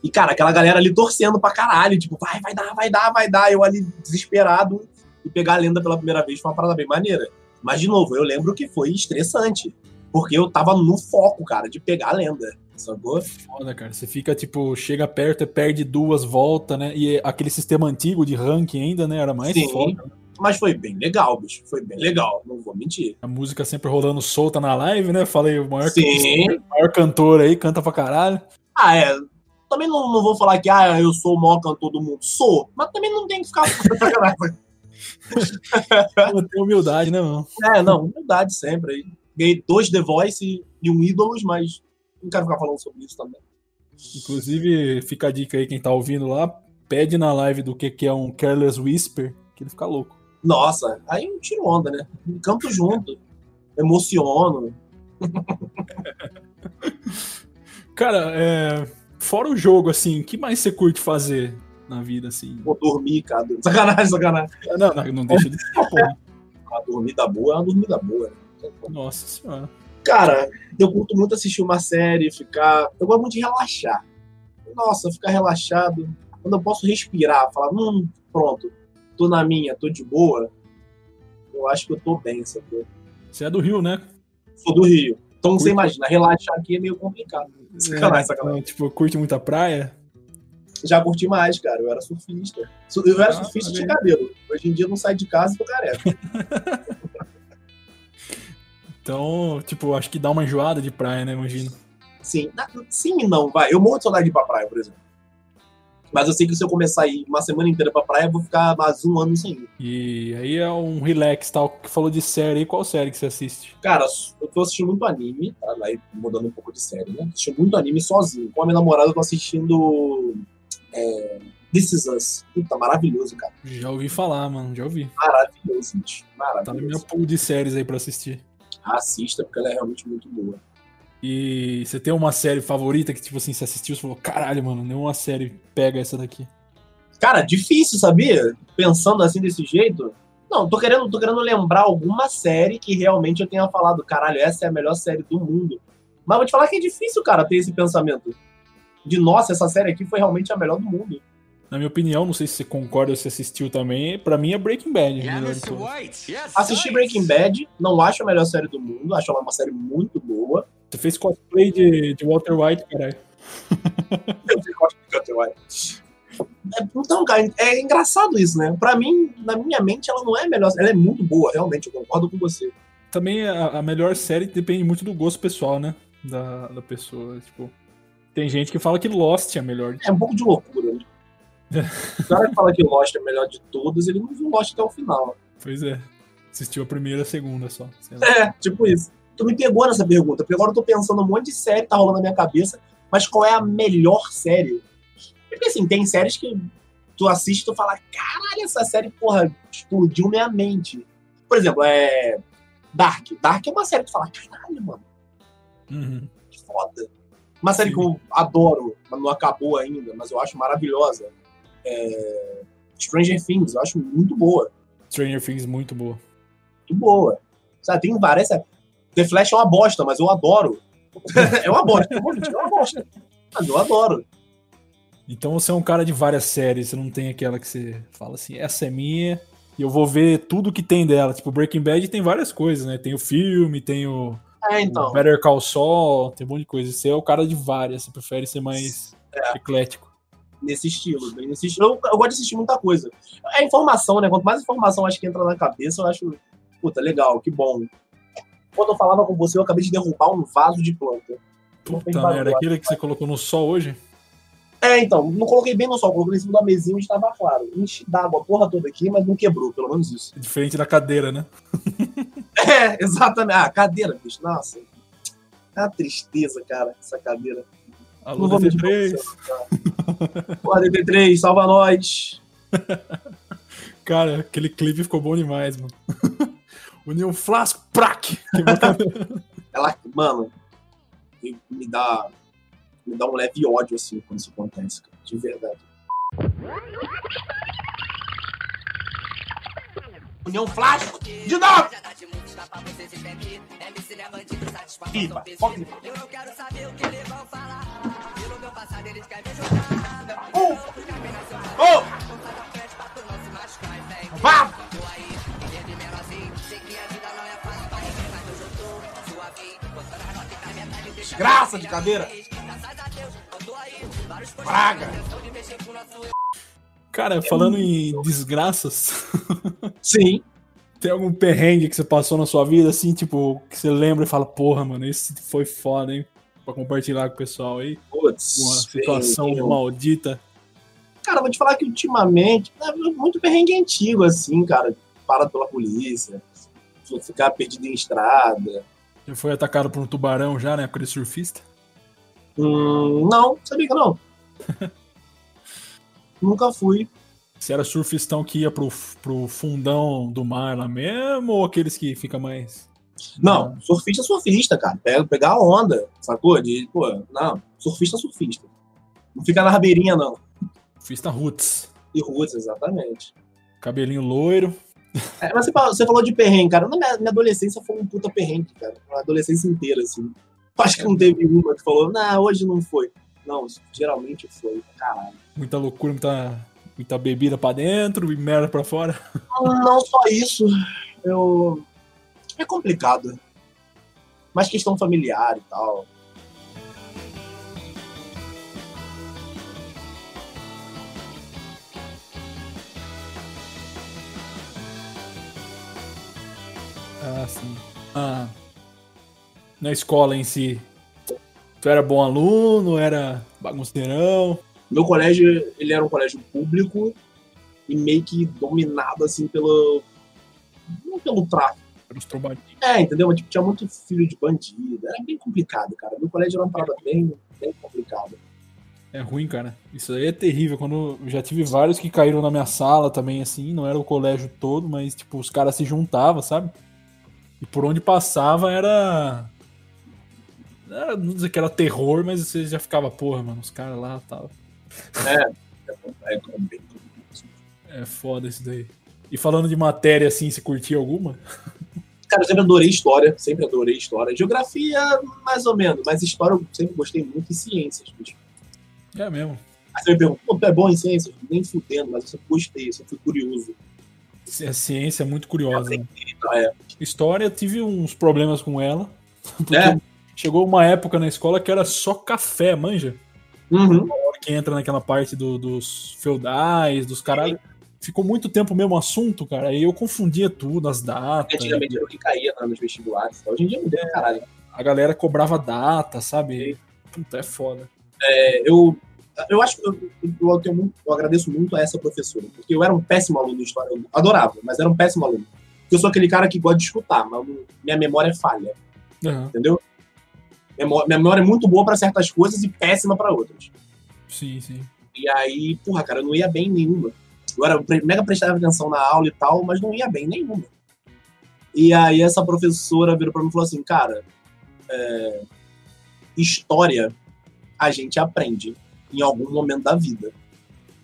E, cara, aquela galera ali torcendo pra caralho, tipo, vai, vai dar, vai dar, vai dar. Eu ali desesperado e pegar a lenda pela primeira vez foi uma parada bem maneira. Mas, de novo, eu lembro que foi estressante. Porque eu tava no foco, cara, de pegar a lenda. Sacou? Foda, cara. Você fica, tipo, chega perto, perde duas, volta, né? E aquele sistema antigo de ranking ainda, né? Era mais Sim. foda. Mas foi bem legal, bicho. Foi bem legal, não vou mentir. A música sempre rolando solta na live, né? Falei, o maior, Sim. o maior cantor aí, canta pra caralho. Ah, é. Também não, não vou falar que ah, eu sou o maior cantor do mundo. Sou. Mas também não tem que ficar. <laughs> Tem humildade, né, mano? é, não, humildade sempre. aí. Ganhei dois The Voice e- e um Ídolos, mas não quero ficar falando sobre isso também. Inclusive, fica a dica aí, quem tá ouvindo lá, pede na live do que, que é um Careless Whisper, que ele fica louco. Nossa, aí eu tiro onda, né? Canto junto. Emociono. Cara, é, fora o jogo, assim, o que mais você curte fazer na vida, assim? Vou dormir, cara. Sacanagem, sacanagem. Não, não, não deixa de ser, porra. Uma dormida boa é uma dormida boa. né? Nossa senhora. Cara, eu curto muito assistir uma série, ficar. Eu gosto muito de relaxar. Nossa, ficar relaxado. Quando eu posso respirar, falar, hum, pronto, tô na minha, tô de boa. Eu acho que eu tô bem, sabe? Você é do Rio, né? Sou do Rio. Então você Curto. imagina, relaxar aqui é meio complicado. Sacanagem, É, sacanagem. tipo, curte muita praia? Já curti mais, cara. Eu era surfista. Su- Eu era Ah, surfista de cabelo. Hoje em dia eu não saio de casa e tô careca. <laughs> Então, tipo, acho que dá uma enjoada de praia, né? Imagino. Sim, sim e não, vai. Eu morro de saudade de ir pra praia, por exemplo. Mas eu sei que se eu começar a ir uma semana inteira pra praia, eu vou ficar mais um ano sem ir. E aí é um relax, tal, que falou de série aí. Qual série que você assiste? Cara, eu tô assistindo muito anime, tá? Aí mudando um pouco de série, né? Assistindo muito anime sozinho. Com a minha namorada, eu tô assistindo. É, This Is Us. Puta, maravilhoso, cara. Já ouvi falar, mano, já ouvi. Maravilhoso, gente. Tá na minha Maravilhoso. pool de séries aí pra assistir. Assista, porque ela é realmente muito boa. E você tem uma série favorita que, tipo assim, você assistiu e falou, caralho, mano, nenhuma série pega essa daqui. Cara, difícil, sabia? Pensando assim desse jeito. Não, tô querendo, tô querendo lembrar alguma série que realmente eu tenha falado, caralho, essa é a melhor série do mundo. Mas vou te falar que é difícil, cara, ter esse pensamento. De nossa, essa série aqui foi realmente a melhor do mundo. Na minha opinião, não sei se você concorda ou se assistiu também, pra mim é Breaking Bad. Yeah, Mr. todas. White. Yes, Assisti. Breaking Bad, não acho a melhor série do mundo, acho ela uma série muito boa. Você fez cosplay de, de Walter White, caralho. Eu gosto de Walter White. Então, cara, é engraçado isso, né? Pra mim, na minha mente, ela não é a melhor. Ela é muito boa, realmente, eu concordo com você. Também a, a melhor série depende muito do gosto pessoal, né? Da, da pessoa. Tipo, tem gente que fala que Lost é a melhor. É um pouco de loucura, né? <laughs> O cara que fala que Lost é a melhor de todas, ele não viu Lost até o final. Pois é. Assistiu a primeira e a segunda só. sei lá. É, tipo isso. Tu me pegou nessa pergunta, porque agora eu tô pensando um monte de série que tá rolando na minha cabeça, mas qual é a melhor série? Porque assim, tem séries que tu assiste e tu fala, caralho, essa série, porra, explodiu minha mente. Por exemplo, é. Dark. Dark é uma série que tu fala, caralho, mano, Uhum. que foda. Uma série Sim. que eu adoro, mas não acabou ainda, mas eu acho maravilhosa. É... Stranger Things, eu acho muito boa. Stranger Things muito boa. muito boa. Sabe, tem várias. sabe? The Flash é uma bosta, mas eu adoro. <laughs> é uma bosta, é uma bosta. Mas eu adoro. Então você é um cara de várias séries, você não tem aquela que você fala assim, essa é minha, e eu vou ver tudo que tem dela. Tipo, Breaking Bad tem várias coisas, né? Tem o filme, tem o, É, o então. Better Call Saul, tem um monte de coisa. Você é o cara de várias, você prefere ser mais eclético. Nesse estilo, bem nesse estilo. Eu, eu gosto de assistir muita coisa. É informação, né? Quanto mais informação acho que entra na cabeça, eu acho. Puta, legal, que bom. Quando eu falava com você, eu acabei de derrubar um vaso de planta. Puta merda, aquele que você colocou no sol hoje? É, então, não coloquei bem no sol, coloquei em cima da mesinha onde estava claro. Enchi d'água a porra toda aqui, mas não quebrou, pelo menos isso. É diferente da cadeira, né? <laughs> É, exatamente. Ah, cadeira, bicho. Nossa. É uma tristeza, cara, essa cadeira. Alô, Não pra DT3. você, Porra, DT3, salva nós. <laughs> Cara, aquele clipe ficou bom demais, mano. Uniu um flasco, prac! <laughs> Ela, mano, me dá, me dá um leve ódio, assim, quando isso acontece, cara. De verdade. União Flasco, de novo! Pipa, foca em pipa. Um! Oh! Vá! Desgraça de cadeira! Praga! Cara, falando em desgraças, <laughs> Sim. tem algum perrengue que você passou na sua vida, assim, tipo, que você lembra e fala, porra, mano, esse foi foda, hein? Pra compartilhar com o pessoal aí. Putz, Uma situação maldita. Cara, vou te falar que ultimamente é muito perrengue antigo, assim, cara. Parado pela polícia, ficar perdido em estrada. Já foi atacado por um tubarão já na época de surfista? Hum, não, sabia que não. <laughs> Nunca fui. Você era surfistão que ia pro, pro fundão do mar lá mesmo, ou aqueles que fica mais. Não, surfista é surfista, cara. Pega, pegar a onda, sacou? De, pô, não, surfista é surfista. Não fica na rabeirinha, não. Surfista roots. E ruas, exatamente. Cabelinho loiro. É, mas você falou, você falou de perrengue, cara. Na minha, minha adolescência foi um puta perrengue, cara. A adolescência inteira, assim. Acho que não teve uma que falou, não, hoje não foi. Não, geralmente foi, caralho. Muita loucura, muita, muita bebida pra dentro e merda pra fora. Não só isso, eu. É complicado. Mais questão familiar e tal. Ah, sim. Ah, na escola em si. Tu era bom aluno, era bagunceirão. Meu colégio, ele era um colégio público e meio que dominado, assim, pelo. Não pelo tráfico. Uns trombadinhos. É, entendeu? Tipo, tinha muito filho de bandido. Era bem complicado, cara. Meu colégio era uma parada bem, bem complicada. É ruim, cara. Isso aí é terrível. Quando eu já tive vários que caíram na minha sala também, assim. Não era o colégio todo, mas, tipo, os caras se juntavam, sabe? E por onde passava era. era não dizer que era terror, mas você já ficava, porra, mano, os caras lá tal. É, <laughs> é bem É foda isso daí. E falando de matéria assim, você curtia alguma? Cara, eu sempre adorei história, sempre adorei história. Geografia, mais ou menos, mas história eu sempre gostei muito e ciências. bicho. É mesmo. Aí você me pergunta, é bom em ciências? Nem fudendo, mas eu sempre gostei, eu sempre fui curioso. A ciência é muito curiosa. Né? Então, é. História, eu tive uns problemas com ela. <laughs> É. chegou uma época na escola que era só café, manja? Uhum. Que entra naquela parte do- dos feudais, dos caralho. Ficou muito tempo o mesmo assunto, cara. Aí eu confundia tudo, as datas. Antigamente era o que caía nos vestibulares. Hoje em dia mudou pra caralho. A galera cobrava data, sabe? Puta, é foda. É, eu, eu acho que eu, eu, muito- eu agradeço muito a essa professora, porque eu era um péssimo aluno de história. Eu adorava, mas era um péssimo aluno. Porque eu sou aquele cara que gosta de escutar, mas minha memória é falha, Aham, entendeu? Memó- Minha memória é muito boa pra certas coisas e péssima pra outras. Sim, sim. E aí, porra, cara, eu não ia bem em nenhuma. Eu era mega prestava atenção na aula e tal, mas não ia bem em nenhuma. E aí essa professora virou pra mim e falou assim, cara, é, história a gente aprende em algum momento da vida.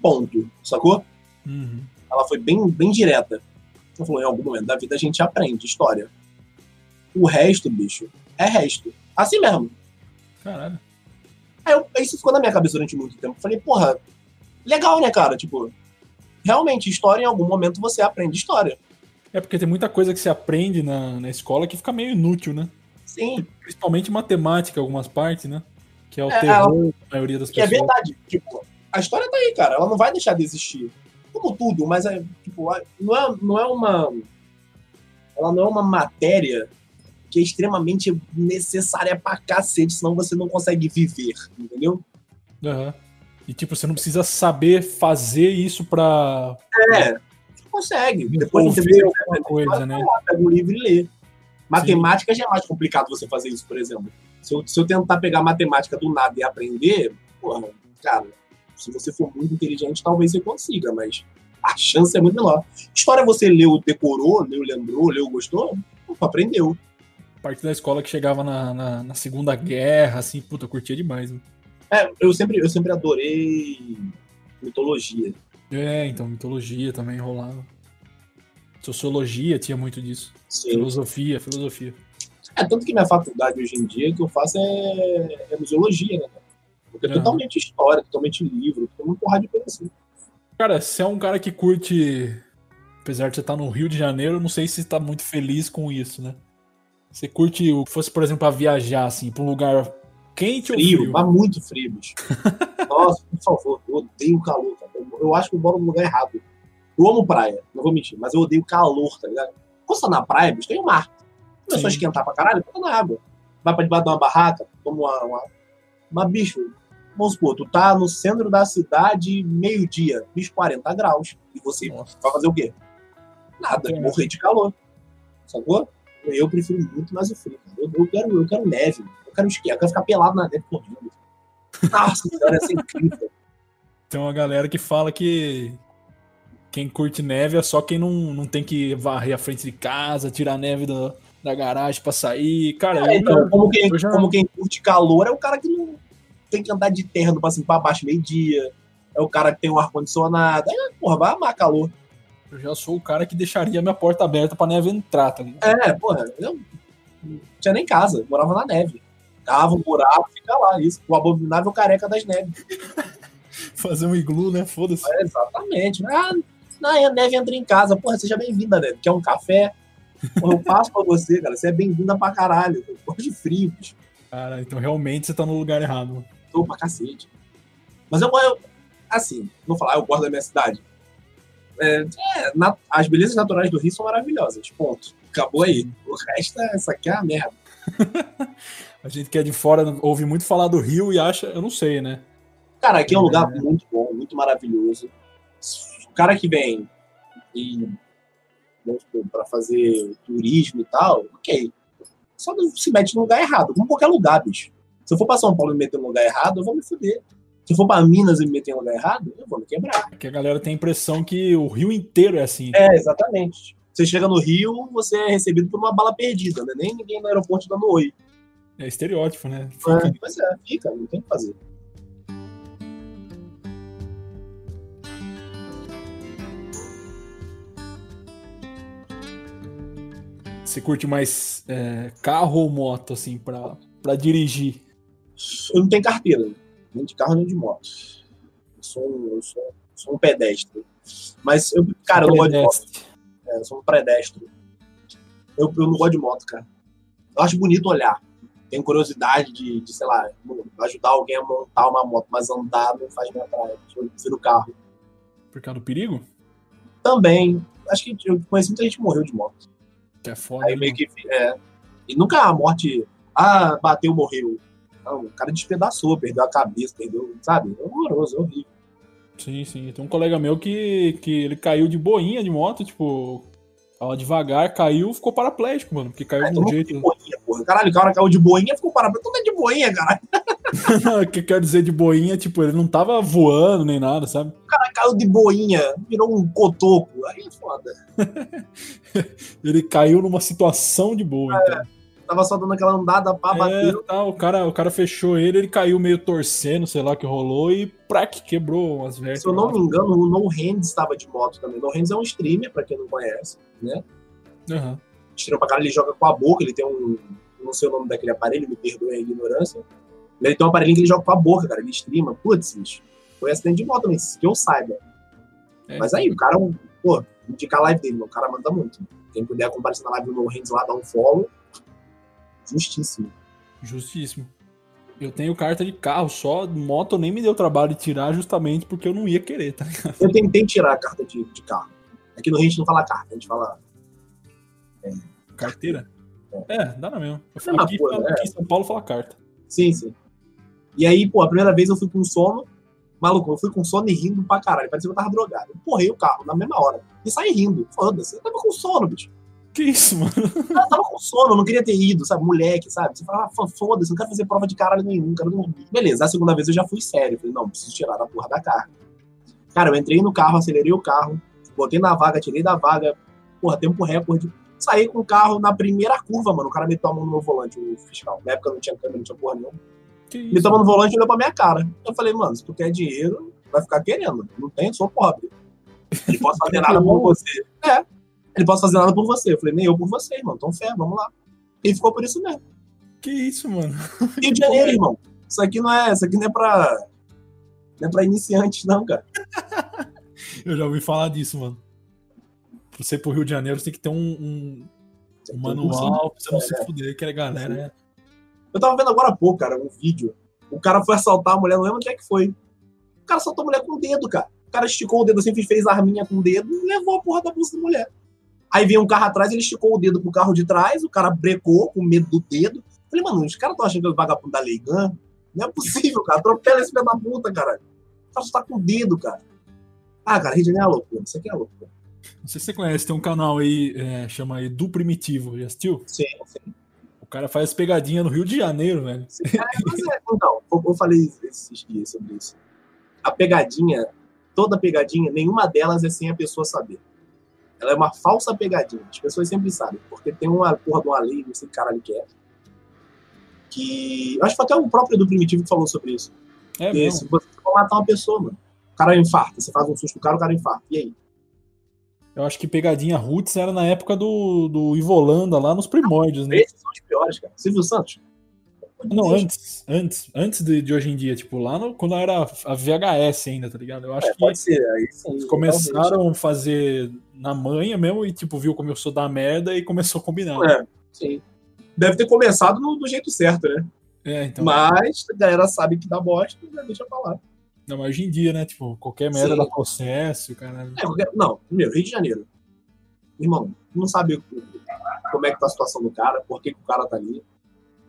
Ponto. Sacou? Uhum. Ela foi bem, bem direta. Ela falou, em algum momento da vida a gente aprende história. O resto, bicho, é resto. Assim mesmo. Caralho. Aí eu, isso ficou na minha cabeça durante muito tempo. Eu Falei, porra, legal, né, cara? Tipo, realmente, história em algum momento você aprende história. É porque tem muita coisa que você aprende na, na escola que fica meio inútil, né? Sim, Principalmente matemática, algumas partes, né? Que é o É, terror da maioria das que é pessoas. verdade. Tipo, a história tá aí, cara. Ela não vai deixar de existir. Como tudo, mas é, tipo, não é, não é uma. Ela não é uma matéria que é extremamente necessária pra cacete, senão você não consegue viver, entendeu? Aham. E tipo, você não precisa saber fazer isso pra É, você consegue. Depois você alguma coisa, né? pega um livro e lê. Matemática já é mais complicado você fazer isso, por exemplo. Se eu, se eu tentar pegar matemática do nada e aprender, porra, cara, se você for muito inteligente, talvez você consiga, mas a chance é muito menor. História você leu, decorou, leu, lembrou, leu, gostou, opa, aprendeu. Parte da escola que chegava na, na, na Segunda Guerra, assim, puta, eu curtia demais. né? É, eu sempre, eu sempre adorei mitologia. É, então, mitologia também rolava. Sociologia tinha muito disso. Sim. Filosofia, filosofia. É, tanto que minha faculdade hoje em dia, que eu faço é, é museologia, né? Porque é totalmente história, totalmente livro, tem uma porrada de coisa assim. Cara, você é um cara que curte. Apesar de você estar no Rio de Janeiro, eu não sei se você tá muito feliz com isso, né? Você curte o que fosse, por exemplo, pra viajar, assim, pra um lugar quente ou Frio, frio? mas muito frio, bicho. <laughs> Nossa, por favor, eu odeio calor, cara. Eu, acho que eu moro no lugar errado. Eu amo praia, não vou mentir, mas eu odeio calor, tá ligado? Quando você tá na praia, bicho, tem o mar. Começou a Sim. esquentar pra caralho, pega na água. Vai pra debaixo de uma barraca, toma uma, uma... Mas, bicho, vamos supor, tu tá no centro da cidade, meio-dia, bicho, 40 graus. E você Nossa. vai fazer o quê? Nada, É. morrer de calor. Sacou? Eu prefiro muito mais o frio. cara. Eu, eu quero, eu quero neve. Eu quero esquiar, eu quero ficar pelado na neve correndo. Nossa, senhora, ia ser incrível. Tem uma galera que fala que quem curte neve é só quem não, não tem que varrer a frente de casa, tirar a neve da, da garagem pra sair. Cara, É, eu então, como quem, eu já- como quem curte calor é o cara que não tem que andar de terno pra cima pra baixo meio-dia. É o cara que tem um ar-condicionado. Aí, porra, vai amar calor. Eu já sou o cara que deixaria minha porta aberta pra neve entrar, tá ligado? É, porra, eu não tinha nem casa, morava na neve. Cava um buraco, fica lá, isso. O abominável careca das neves. <laughs> Fazer um iglu, né? Foda-se. É, exatamente. Ah, não, a neve entra em casa. Porra, seja bem-vinda, neve. Quer um café? Porra, eu passo pra você, cara. Você é bem-vinda pra caralho. Eu gosto de frio, bicho. Cara, então realmente você tá no lugar errado. Tô pra cacete. Mas eu, eu assim, vou falar, eu gosto da minha cidade. É, é, na- as belezas naturais do Rio são maravilhosas. Ponto. Acabou aí. O resto, é, essa aqui é a merda. <laughs> A gente que é de fora ouve muito falar do Rio e acha, eu não sei, né? Cara, aqui é um lugar muito bom, muito maravilhoso. O cara que vem e pra fazer turismo e tal, ok. Só não se mete no lugar errado, como qualquer lugar, bicho. Se eu for pra São Paulo e me meter no lugar errado, eu vou me fuder. Se eu for pra Minas e me meter no lugar errado, eu vou me quebrar. Que a galera tem a impressão que o Rio inteiro é assim. É, exatamente. Você chega no Rio, você é recebido por uma bala perdida, né? Nem ninguém no aeroporto dando oi. É estereótipo, né? É, Pois é, fica, não tem o que fazer. Você curte mais é, carro ou moto, assim, pra, pra dirigir? Eu não tenho carteira, nem de carro nem de moto. sou um, eu sou, sou um pedestre. Mas, eu, cara, eu não gosto de moto. É, eu sou um pedestre. Eu, eu não gosto de moto, cara. Eu acho bonito olhar. Tenho curiosidade de, de, sei lá, ajudar alguém a montar uma moto, mas andar não faz minha praia. Eu prefiro carro. Por causa do perigo? Também, acho que eu conheci muita gente que morreu de moto. Que é foda. Aí né, meio que. É, e nunca a morte. Ah, bateu, morreu. Não, o cara despedaçou, perdeu a cabeça, perdeu. Sabe? É horroroso, é horrível. Sim, sim. Tem um colega meu que, que ele caiu de boinha de moto, tipo, tava devagar, caiu, ficou paraplégico, mano, porque caiu É, de um jeito. de boinha, porra. Caralho, o cara caiu de boinha ficou parado. Tudo é de boinha, cara. <laughs> <laughs> O que quer dizer de boinha, tipo, ele não tava voando nem nada, sabe? O cara caiu de boinha, virou um cotoco. Aí é foda. <laughs> Ele caiu numa situação de boa, então. Tava só dando aquela andada pá, É, bateu. tá, o, cara, o cara fechou ele, ele caiu meio torcendo, sei lá o que rolou, e prac, quebrou umas Se vértebras. eu não me engano, o No Hands estava de moto também. No Hands é um streamer, pra quem não conhece, né? Aham. Streamer pra cara, ele joga com a boca, ele tem um. Não sei o nome daquele aparelho, me perdoe a ignorância. Ele tem um aparelhinho que ele joga com a boca, cara. Ele streama. Putz, bicho. Foi acidente de moto também, que eu saiba. É. Mas aí, o cara, pô, indicar a live dele, o cara manda muito. Quem puder comparecer na live do No Hands lá, dar um follow. Justíssimo. Justíssimo. Eu tenho carta de carro só, moto nem me deu trabalho de tirar justamente porque eu não ia querer, tá ligado? Eu tentei tirar a carta de, de carro. Aqui no Rio a gente não fala carta, a gente fala. Carteira? É, dá na. Eu Mesma aqui, é. aqui em São Paulo fala carta. Sim, sim. E aí, pô, a primeira vez eu fui com sono. Maluco, eu fui com sono e rindo pra caralho. Parecia que eu tava drogado. Eu porrei o carro na mesma hora. E saí rindo. Foda-se. Eu tava com sono, bicho. Que isso, mano? Eu tava com sono, eu não queria ter ido, sabe? Moleque, sabe? Você fala, ah, foda-se, não quero fazer prova de caralho nenhum, quero dormir. Beleza, a segunda vez eu já fui sério. Falei, não, preciso tirar a porra da carga. Cara, eu entrei no carro, acelerei o carro, botei na vaga, tirei da vaga, porra, tempo recorde. Saí com o carro na primeira curva, mano. O cara meteu a mão no meu volante, o fiscal. Na época não tinha câmera, não tinha porra nenhuma. Isso? tava no volante e olhou pra minha cara. Eu falei, mano, se tu quer dinheiro, vai ficar querendo. Não tem, sou pobre. Ele pode fazer <laughs> nada por você. É. Ele pode fazer nada por você. Eu falei, nem eu por você, irmão. Então fé, vamos lá. E ficou por isso mesmo. Que isso, mano? Rio de Janeiro, irmão. Isso aqui não é, isso aqui não é pra. Não é pra iniciantes, não, cara. <laughs> Eu já ouvi falar disso, mano. Pra você ir pro Rio de Janeiro, você tem que ter um, um- um manual pra você não se fuder, que é galera? Eu tava vendo agora há pouco, cara, um vídeo. O cara foi assaltar a mulher, não lembro onde é que foi. O cara assaltou a mulher com o dedo, cara. O cara esticou o dedo assim, fez arminha com o dedo e levou a porra da bolsa da mulher. Aí veio um carro atrás, ele esticou o dedo pro carro de trás, o cara brecou com medo do dedo. Falei, mano, os caras estão achando que é o vagabundo da Leigan? Não é possível, cara. Atropela esse filho da puta, cara. O cara só tá com o dedo, cara. Ah, cara, Rio de Janeiro é loucura. Isso aqui é loucura. Não sei se você conhece, tem um canal aí, é, chama aí Do Primitivo, já assistiu? Sim, sim. O cara faz pegadinha no Rio de Janeiro, velho. sim. É, mas é, então, eu, eu falei esses dias sobre isso. A pegadinha, toda pegadinha, nenhuma delas é sem a pessoa saber. Ela é uma falsa pegadinha. As pessoas sempre sabem. Porque tem uma porra de uma lei, não sei que caralho que é. Que. eu Acho que foi até o próprio do Primitivo que falou sobre isso. É que mesmo. se você for matar uma pessoa, mano. O cara infarta. Você faz um susto no cara, o cara infarta. E aí? Eu acho que pegadinha Roots era na época do, do Ivolanda, lá nos primórdios, né? Esses são os piores, cara. Silvio Santos. Não, antes, antes, antes de, de hoje em dia, tipo, lá no, quando era a VHS ainda, tá ligado? Eu acho É, que pode ser. Aí sim. eles talvez. começaram a fazer na manha mesmo e, tipo, viu começou a dar merda e começou a combinar. É, sim. Deve ter começado no- do jeito certo, né? É, então. Mas a galera sabe que dá bosta e já deixa pra lá. Não, mas hoje em dia, né? Tipo, qualquer merda Sim. dá processo, cara. É, qualquer- não, primeiro, Rio de Janeiro. Irmão, não sabe como é que tá a situação do cara, por que, que o cara tá ali,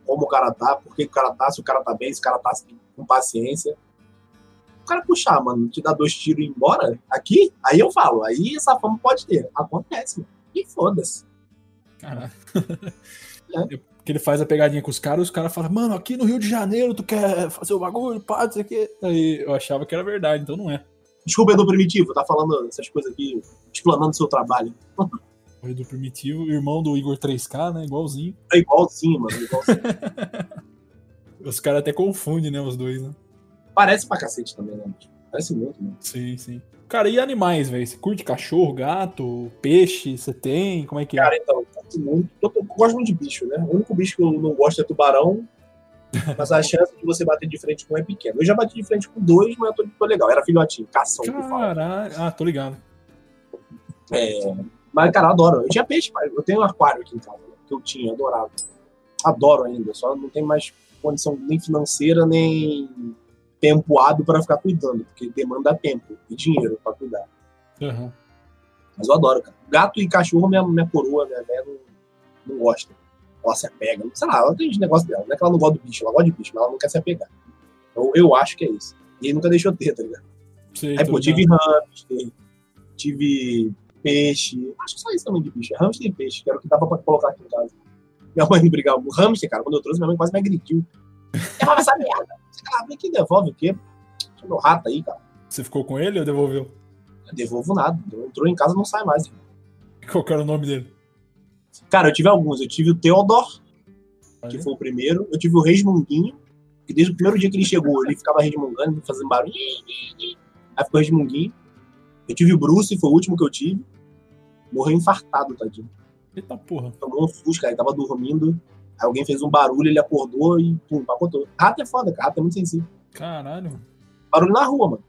como o cara tá, por que, que o cara tá, se o cara tá bem, se o cara tá com paciência. O cara puxar, mano, te dar dois tiros e ir embora, aqui, aí eu falo, aí essa fama pode ter. Acontece, mano. E foda-se. Caralho. <laughs> É. Porque ele faz a pegadinha com os caras, os caras falam, mano, aqui no Rio de Janeiro tu quer fazer o bagulho, pá, não sei o quê. Aí eu achava que era verdade, então não é. Desculpa, Edu Primitivo, tá falando essas coisas aqui, explanando seu trabalho. <laughs> Do Primitivo, irmão do Igor 3K, né? Igualzinho. É igualzinho, mano. Igualzinho. <laughs> Os caras até confundem, né? Os dois, né? Parece pra cacete também, né? Parece muito, mano. Sim, sim. Cara, e animais, velho? Você curte cachorro, gato, peixe? Você tem? Como é que é? Cara, então, eu muito. Eu, eu gosto muito de bicho, né? O único bicho que eu não gosto é tubarão. <laughs> Mas a chance de você bater de frente com um é pequena. Eu já bati de frente com dois, mas eu tô, tô legal. Era filhotinho, cação. Caralho. Ah, tô ligado. É, mas, cara, adoro. Eu tinha peixe. Eu tenho um aquário aqui em casa, né, que eu tinha, adorava. Adoro ainda, só não tem mais condição nem financeira, nem tempo hábil para ficar cuidando, porque demanda tempo e dinheiro para cuidar. Aham. Mas eu adoro, cara. Gato e cachorro, minha, minha coroa, minha velha, não, não gosta. Ela se apega. Sei lá, ela tem os negócios dela. Não é que ela não gosta do bicho, ela gosta de bicho, mas ela não quer se apegar. Eu, eu acho que é isso. E ele nunca deixou ter, tá ligado? Sei, Aí, pô, tive hamster, tive peixe. Acho que só isso também de bicho. É hamster e peixe, que era o que dava pra colocar aqui em casa. Minha mãe brigava. O hamster, cara, quando eu trouxe, minha mãe quase me agrediu. <laughs> Devolve essa merda. Você cara, que devolve o quê? Tinha meu rato aí, cara. Você ficou com ele ou devolveu? Eu devolvo nada. Entrou em casa não sai mais. Qual que era o nome dele? Cara, eu tive alguns. Eu tive o Theodor, que foi o primeiro. Eu tive o Resmunguinho, que desde o primeiro dia que ele chegou, ele ficava resmungando, fazendo barulho. Aí ficou resmunguinho. Eu tive o Bruce, foi o último que eu tive. Morreu infartado, tadinho. Eita porra. Tomou um susto, cara. Ele tava dormindo. Aí alguém fez um barulho, ele acordou e pum, pacotou. Rato é foda, cara. Rato é muito sensível. Caralho. Barulho na rua, mano.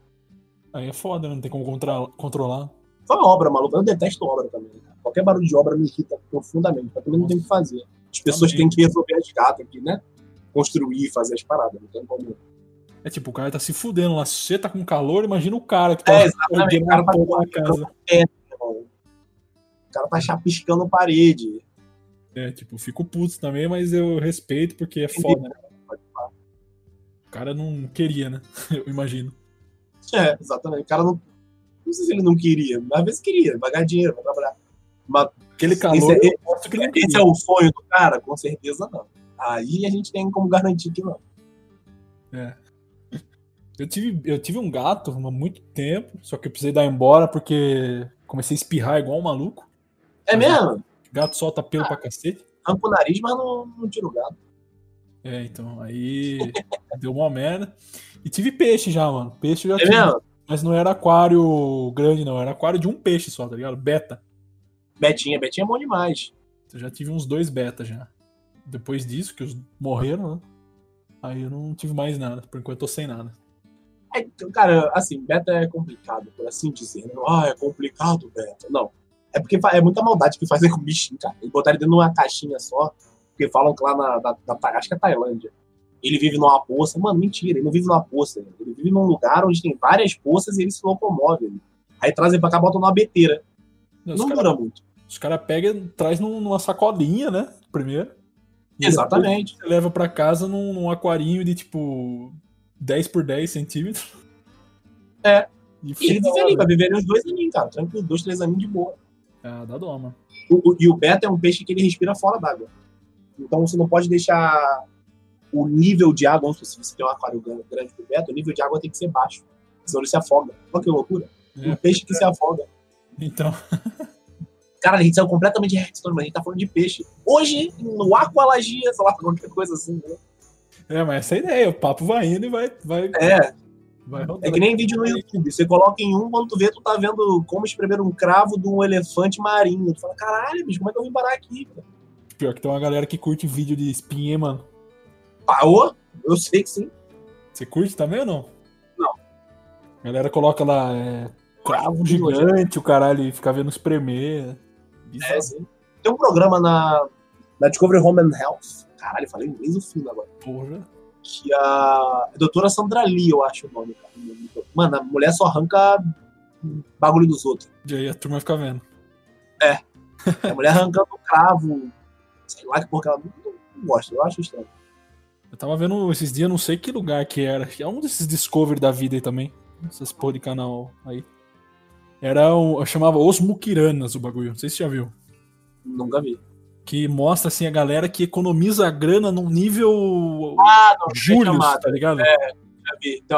Aí é foda, né? Não tem como controlar. Foi uma obra, maluco. Eu detesto obra também, cara. Qualquer barulho de obra me irrita profundamente. Mas também não tem o que fazer. As pessoas Também. têm que resolver as gatas aqui, né? Construir, fazer as paradas. Não tem como. É tipo, o cara tá se fudendo lá. Se você tá com calor, imagina o cara que tá É, exatamente. O cara tá porra na casa. irmão. O cara tá chapiscando parede. É, tipo, fico puto também, mas eu respeito porque é foda, né? O cara não queria, né? <laughs> Eu imagino. É, exatamente. O cara não. Não sei se ele não queria, mas às vezes queria, vai ganhar dinheiro, vai trabalhar. Mas Aquele calor, Esse é- ele não esse é o sonho do cara? Com certeza não. Aí a gente tem como garantir que não. Eu tive, eu tive um gato há muito tempo, só que eu precisei dar embora porque comecei a espirrar igual um maluco. É mesmo? Gato solta pelo pra cacete. Arranca o nariz, mas não, não tira o gado. É, então, aí <laughs> deu uma merda. E tive peixe já, mano. Peixe já É tive. mesmo? Mas não era aquário grande, não. Era aquário de um peixe só, tá ligado? Beta. Betinha, Betinha é bom demais. Eu já tive uns dois beta já. Depois disso, que os morreram, né? Aí eu não tive mais nada. Por enquanto eu tô sem nada. É, cara, assim, beta é complicado, por assim dizer. né? Ah, é complicado, beta. Não. É porque é muita maldade que fazem <laughs> com o bichinho, cara. Eles botaram ele dentro de uma caixinha só, porque falam que lá na, na, na acho que é Tailândia, ele vive numa poça. Mano, mentira, ele não vive numa poça. Ele vive num lugar onde tem várias poças e ele se locomove. Aí trazem pra cá, botam numa beteira. Os Não caras dura muito. cara pegam, traz num- numa sacolinha, né? Primeiro. E Exatamente. Você leva pra casa num, num aquarinho de tipo 10 por 10 centímetros. É. E E ele vive ali, vai viver uns dois aninhos, cara. Tranquilo, dois, três aninhos de boa. Ah, dá dó, mano. O- o- e o beta é um peixe que ele respira fora d'água. Então você não pode deixar o nível de água, se você tem um aquário gran- grande pro beta, o nível de água tem que ser baixo. Senão ele se afoga. Olha que loucura. É. Um peixe que se afoga. Então, <laughs> Cara, a gente saiu completamente de Hearthstone, mas a gente tá falando de peixe. Hoje, no Aqualagia, sei lá, qualquer coisa assim. Né? é, mas essa é a ideia. O papo vai indo e vai, vai, É. é que nem vídeo no YouTube. Você coloca em um, quando tu vê, tu tá vendo como espremer um cravo de um elefante marinho. Tu fala, caralho, bicho, como é que eu vim parar aqui? cara? Pior que tem uma galera que curte vídeo de espinha, hein, mano. Parou? Eu sei que sim. Você curte também ou não? Não. A galera coloca lá, é, cravo gigante, o caralho, e fica vendo espremer. Bizarro. É, sim. Tem um programa na, na Discovery Home and Health. Caralho, falei inglês o fim agora. Porra. Que a, doutora Sandra Lee, eu acho o nome, cara. Mano, a mulher só arranca bagulho dos outros. E aí a turma fica vendo. A mulher arrancando cravo, sei lá que porra que ela não, não gosta, eu acho estranho. Eu tava vendo esses dias, não sei que lugar que era. É um desses Discovery da vida aí também. Essas porra de canal aí. Era o. Eu chamava Os Mukiranas o bagulho. Não sei se você já viu. Nunca vi. Que mostra assim a galera que economiza a grana num nível. Ah, não, tá ligado?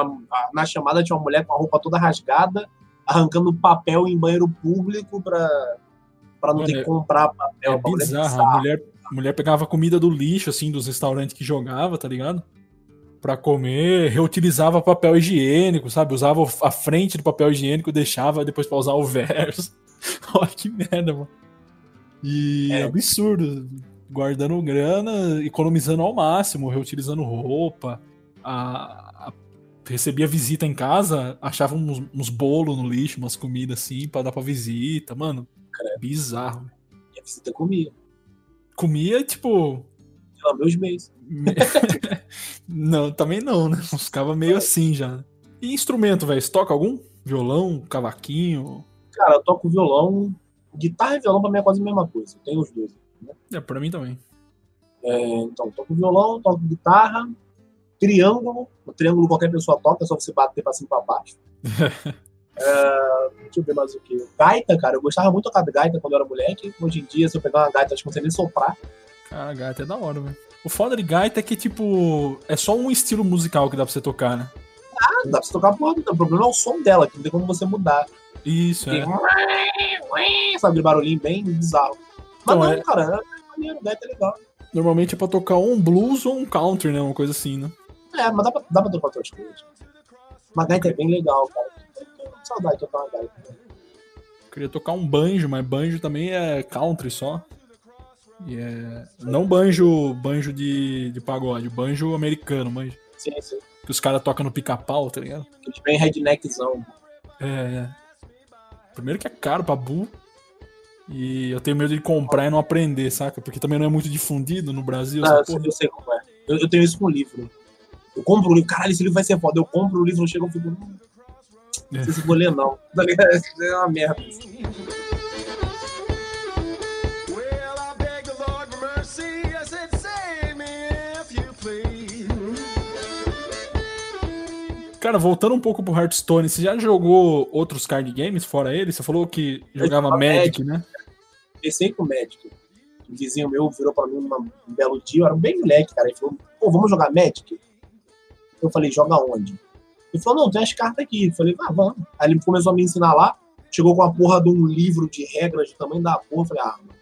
uma- a- na chamada tinha uma mulher com a roupa toda rasgada, arrancando papel em banheiro público pra, pra não Mano, ter que é- comprar papel. É pra bizarro. A mulher, a mulher pegava comida do lixo, assim, dos restaurantes que jogava, tá ligado? Pra comer, reutilizava papel higiênico, sabe? Usava a frente do papel higiênico, deixava depois pra usar o verso. <laughs> Olha que merda, mano. E É. absurdo. guardando grana, economizando ao máximo, reutilizando roupa. A, a- recebia visita em casa, achava uns, uns bolos no lixo, umas comidas assim, pra dar pra visita. Mano, bizarro. E a visita comia. Comia, tipo. Ela meus meses. me- <laughs> não, também não, né? Ficava meio assim já. E instrumento, velho? Você toca algum? Violão, cavaquinho? Cara, eu toco violão. Guitarra e violão pra mim é quase a mesma coisa. Eu tenho os dois. É, pra mim também. É, então, toco violão, toco guitarra, triângulo. O triângulo qualquer pessoa toca, é só você bater pra cima e pra baixo. <laughs> É, deixa eu ver mais o que. Gaita, cara, eu gostava muito de tocar gaita quando eu era moleque. Hoje em dia, se eu pegar uma gaita, acho que não sei nem soprar. Cara, gaita é da hora, velho. O foda de gaita é que, tipo, é só um estilo musical que dá pra você tocar, né? Ah, dá pra você tocar porra, o problema é o som dela, que não tem como você mudar. Isso, é. Tem, <laughs> Sabe, barulhinho bem bizarro. Mas Então, não, é- cara, é maneiro, gaita é legal. Normalmente é pra tocar ou um blues ou um country, né? Uma coisa assim, né? É, mas dá pra, dá pra tocar outras coisas. Mas gaita é bem legal, cara. Saudade de tocar uma gaita. Queria tocar um banjo, mas banjo também é country só. E é... Não banjo banjo de, de pagode, banjo americano, banjo. Sim, sim. Que os caras tocam no pica-pau, tá ligado? Aqueles bem redneckzão. É, é. Primeiro que é caro pra bu. E eu tenho medo de comprar e não aprender, saca? Porque também não é muito difundido no Brasil. Ah, eu, eu sei como é. Eu, eu tenho isso com livro. Eu compro um livro, caralho, esse livro vai ser foda. Eu compro o livro, não chega, eu fico. "Hum, Não sei se vou ler, não. <laughs> Tá? É uma merda. Cara, voltando um pouco pro Hearthstone, você já jogou outros card games fora ele? Você falou que jogava jogava Magic, né? Pensei com o médico. Um vizinho meu virou pra mim um belo dia, eu era bem moleque, cara. Ele falou, pô, vamos jogar Magic? Eu falei, joga onde? Ele falou, não, tem as cartas aqui. Eu falei, ah, vamos. Aí ele começou a me ensinar lá, chegou com a porra de um livro de regras do tamanho da porra. Eu falei, ah, mano,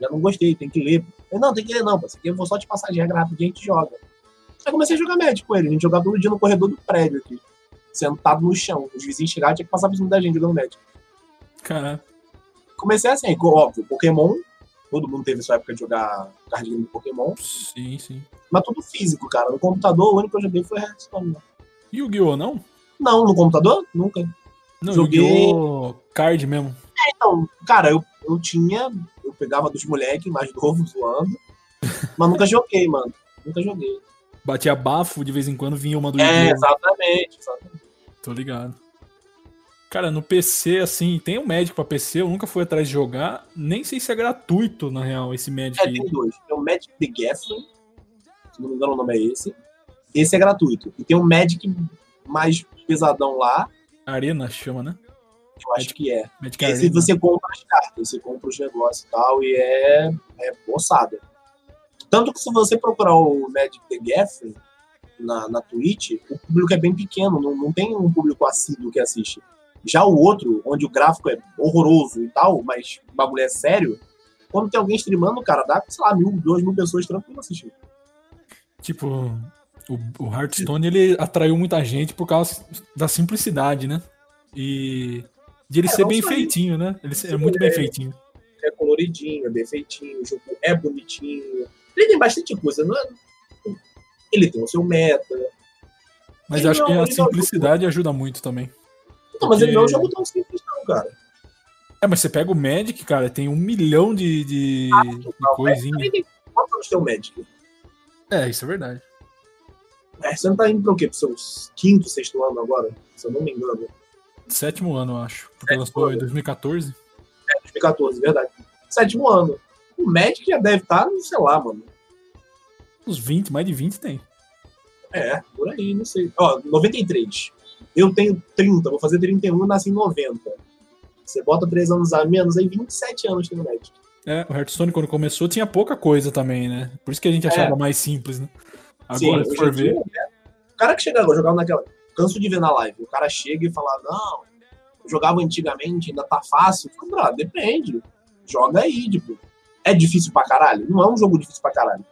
já não gostei, tem que ler. Eu não, tem que ler não, pô, isso aqui eu vou só te passar de regra rapidinho e a gente joga. Aí comecei a jogar Magic com ele, a gente jogava todo dia no corredor do prédio aqui, sentado no chão. Os vizinhos chegavam, tinha que passar por cima da gente jogando Magic Cara, comecei assim, óbvio, Pokémon. Todo mundo teve sua época de jogar card game de Pokémon. sim, sim. Mas tudo físico, cara. No computador, o único que eu joguei foi Hearthstone. Yu-Gi-Oh, não? Não, no computador? Nunca. Não, Joguei-! Card mesmo. Então, cara, eu, eu tinha. Eu pegava dos moleques mais <laughs> novos zoando. Mas nunca joguei, mano. Nunca joguei. Batia bafo, de vez em quando vinha uma do É, exatamente. exatamente. Tô ligado. Cara, no PC, assim, tem um Magic pra PC, eu nunca fui atrás de jogar. Nem sei se é gratuito, na real, esse Magic É, tem dois. Tem o Magic the Gathering. Se não me engano, o nome é esse. Esse é gratuito. E tem um Magic mais pesadão lá. Arena chama, né? Eu acho que é. Magic Esse Arena. você compra as cartas, você compra os negócios e tal, e é, é ossada. Tanto que se você procurar o Magic the Gathering na, na Twitch, o público é bem pequeno, não, não tem um público assíduo que assiste. Já o outro, onde o gráfico é horroroso e tal, mas o bagulho é sério, quando tem alguém streamando, cara, dá, sei lá, mil, duas mil pessoas tranquilo assistindo. Tipo, o, o Hearthstone ele atraiu muita gente por causa da simplicidade, né? E de ele É, ser bem feitinho, né? Ele é muito bem é. feitinho. É coloridinho, é bem feitinho, o jogo é bonitinho. Ele tem bastante coisa, não é? Ele tem o seu meta, Mas Ele acho não- que a não- simplicidade ajuda muito também. Não, mas ele não é um jogo tão simples, não, cara. É, mas você pega o Magic, cara, tem um milhão de, de, Ah, de coisinha. Tem- Quantos anos tem o Magic? É, isso é verdade. É, você não tá indo pro quê? Pro seu quinto, sexto ano agora? Se eu não me engano. Sétimo ano, eu acho. Porque Sétimo lançou em ano. 2014. É, 2014, verdade. Sétimo ano. O Magic já deve estar, sei lá, mano. Uns 20, mais de 20 tem. É, por aí, não sei. Ó, 93. Eu tenho 30, vou fazer 31 e nasci em 90. Você bota 3 anos a menos, aí 27 anos tem o Magic. É, o Hearthstone, quando começou, tinha pouca coisa também, né? Por isso que a gente achava mais simples, né? Agora, se hoje for ver. dia, né? O cara que chega agora, jogava naquela. Canso de ver na live. O cara chega e fala: Não, eu jogava antigamente, ainda tá fácil. Eu falo, "Brother, depende. Joga aí, tipo. É difícil pra caralho? Não é um jogo difícil pra caralho.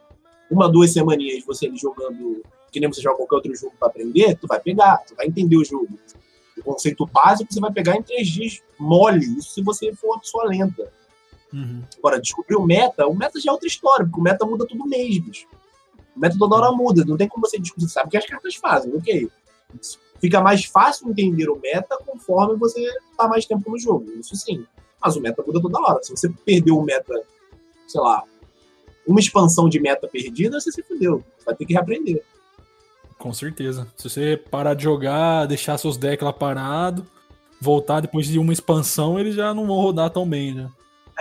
Uma, duas semaninhas você jogando, que nem você joga qualquer outro jogo pra aprender, tu vai pegar, tu vai entender o jogo. O conceito básico você vai pegar em três dias mole, isso se você for uma pessoa lenta. Uhum. Agora, descobrir o meta, o meta já é outra história, porque o meta muda todo mês, bicho. O meta toda hora muda, não tem como você discutir, sabe o que as cartas fazem, ok. Fica mais fácil entender o meta conforme você tá mais tempo no jogo, isso sim. Mas o meta muda toda hora. Se você perdeu o meta, sei lá, uma expansão de meta perdida, você se fudeu. Vai ter que reaprender. Com certeza. Se você parar de jogar, deixar seus decks lá parado, voltar depois de uma expansão, eles já não vão rodar tão bem, né?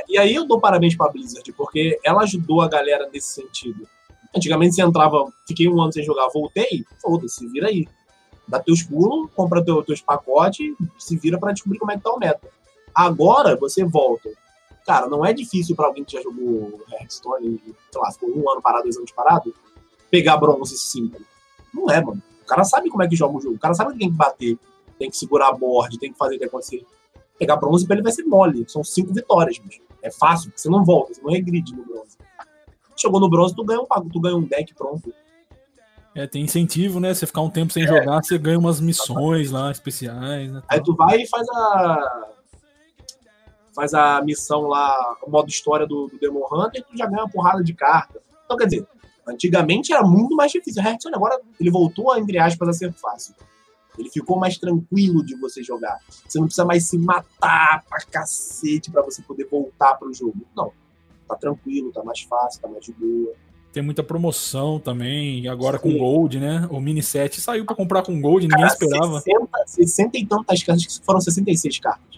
E aí eu dou parabéns pra Blizzard, porque ela ajudou a galera nesse sentido. Antigamente você entrava, fiquei um ano sem jogar, voltei, foda-se, vira aí. Dá teus pulos, compra teu, teus pacotes, se vira pra descobrir como é que tá o meta. Agora você volta. Cara, não é difícil pra alguém que já jogou Hearthstone, sei lá, ficou um ano parado, dois anos parado, pegar bronze 5. Não é, mano. O cara sabe como é que joga o jogo. O cara sabe que tem que bater, tem que segurar a board, tem que fazer o que acontecer. Pegar bronze pra ele vai ser mole. São cinco vitórias, bicho. É fácil, porque você não volta, você não regride no bronze. Chegou no bronze, tu ganha um, tu ganha um deck pronto. É, tem incentivo, né? Você ficar um tempo sem jogar, você ganha umas missões lá especiais, né? Aí tu vai e faz a. Faz a missão lá, o modo história do, do Demon Hunter, e tu já ganha uma porrada de carta. Então, quer dizer, antigamente era muito mais difícil. O Hearthstone agora ele voltou, entre aspas, a ser fácil. Ele ficou mais tranquilo de você jogar. Você não precisa mais se matar pra cacete pra você poder voltar pro jogo. Não. Tá tranquilo, tá mais fácil, tá mais de boa. Tem muita promoção também, agora com Sim. Gold, né? O Mini set saiu pra comprar com Gold, ninguém Cara, esperava. 60, 60 e tantas cartas, que foram 66 cartas.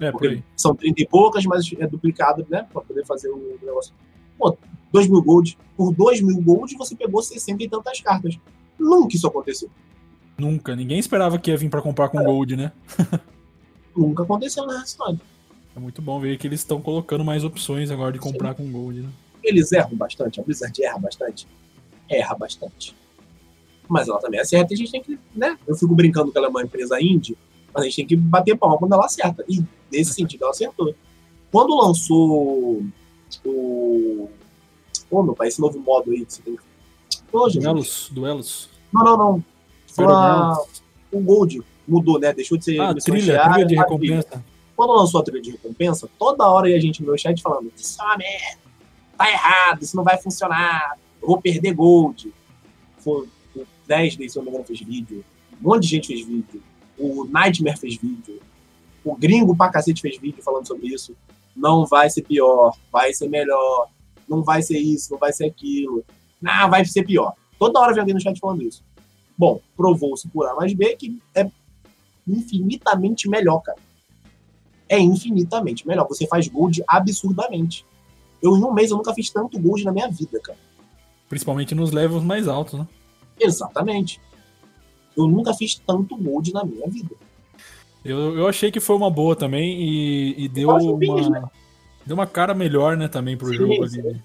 É, Porque são 30 e poucas, mas é duplicado, né? Pra poder fazer o negócio. Pô, 2 mil gold. Por 2 mil gold, você pegou 60 e tantas cartas. Nunca isso aconteceu. Nunca, ninguém esperava que ia vir pra comprar com Gold, né? <laughs> Nunca aconteceu na Hearthstone. É muito bom ver que eles estão colocando mais opções agora de comprar com Gold, né? Eles erram bastante, a Blizzard erra bastante. Erra bastante. Mas ela também acerta e a gente tem que, né? Eu fico brincando que ela é uma empresa indie, mas a gente tem que bater palma quando ela acerta. E nesse <laughs> sentido ela acertou. Quando lançou o. Ô, meu pai, esse novo modo aí que você tem gente. Duelos, duelos. Não, não, não. Foi a- Battlegrounds. o Gold mudou, né? Deixou de ser. Ah, trilha, diária trilha de trilha. recompensa. Quando lançou a trilha de recompensa, toda hora ia a gente no meu chat falando: Isso é uma merda, tá errado, isso não vai funcionar, eu vou perder gold. Foi, o 10 daí, se eu não me engano, fez vídeo. Um monte de gente fez vídeo. O Nightmare fez vídeo. O gringo pra cacete fez vídeo falando sobre isso. Não vai ser pior, vai ser melhor. Não vai ser isso, não vai ser aquilo. Não, vai ser pior. Toda hora vem alguém no chat falando isso. Bom, provou-se por A mais B que é infinitamente melhor, cara é infinitamente melhor. Você faz gold absurdamente. Eu, em um mês, eu nunca fiz tanto gold na minha vida, cara. Principalmente nos levels mais altos, né? Exatamente. Eu nunca fiz tanto gold na minha vida. Eu, eu achei que foi uma boa também e, e deu uma, deu uma cara melhor, né, também pro Sim, jogo sim. ali.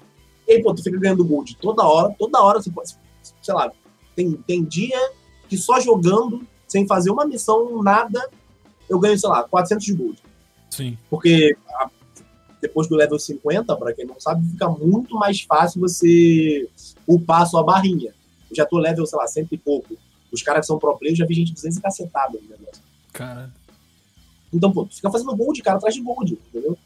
E aí, pô, tu fica ganhando gold toda hora, toda hora você pode. Sei lá, tem, tem dia que só jogando, sem fazer uma missão, nada, eu ganho, sei lá, 400 de gold. Sim. Porque a- depois do level 50, pra quem não sabe, fica muito mais fácil você upar a sua barrinha. Eu já tô level, sei lá, cento e pouco. Os caras que são pro player, eu já vi gente 200 e cacetada no negócio. Cara, Então, pô, fica fazendo gold, cara, atrás de gold, entendeu?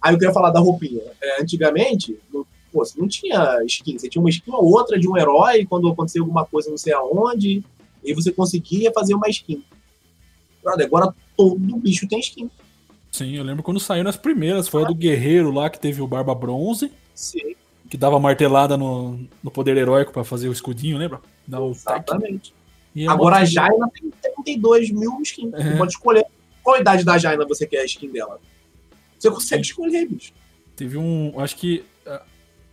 Aí eu queria falar da roupinha. É, antigamente, no- pô, você não tinha skin. Você tinha uma skin ou outra de um herói quando acontecia alguma coisa não sei aonde, e você conseguia fazer uma skin. Brother, agora todo bicho tem skin. sim, eu lembro quando saiu nas primeiras, foi a do Guerreiro lá que teve o Barba Bronze, Sim, que dava martelada no, no poder heróico pra fazer o escudinho, lembra? Dá o exatamente. É Agora a Jaina tem 32 mil skins. É. Você pode escolher qual idade da Jaina você quer a skin dela. Você consegue escolher, bicho. Teve um. Acho que. ah,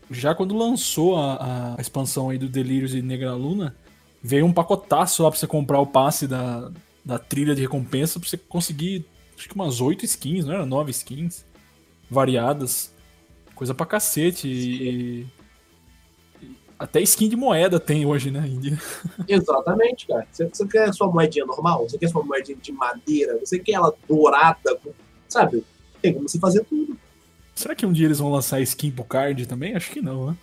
Já quando lançou a, a expansão aí do Delírios e Negra Luna, veio um pacotaço lá pra você comprar o passe da, da trilha de recompensa pra você conseguir. Acho que umas oito skins, não era? Nove skins. Variadas. Coisa pra cacete. E- até skin de moeda tem hoje, né? Indy? <laughs> Exatamente, cara. Você, você quer sua moedinha normal? Você quer sua moedinha de madeira? Você quer ela dourada? Sabe? Tem como você fazer tudo. Será que um dia eles vão lançar skin pro card também? Acho que não, né?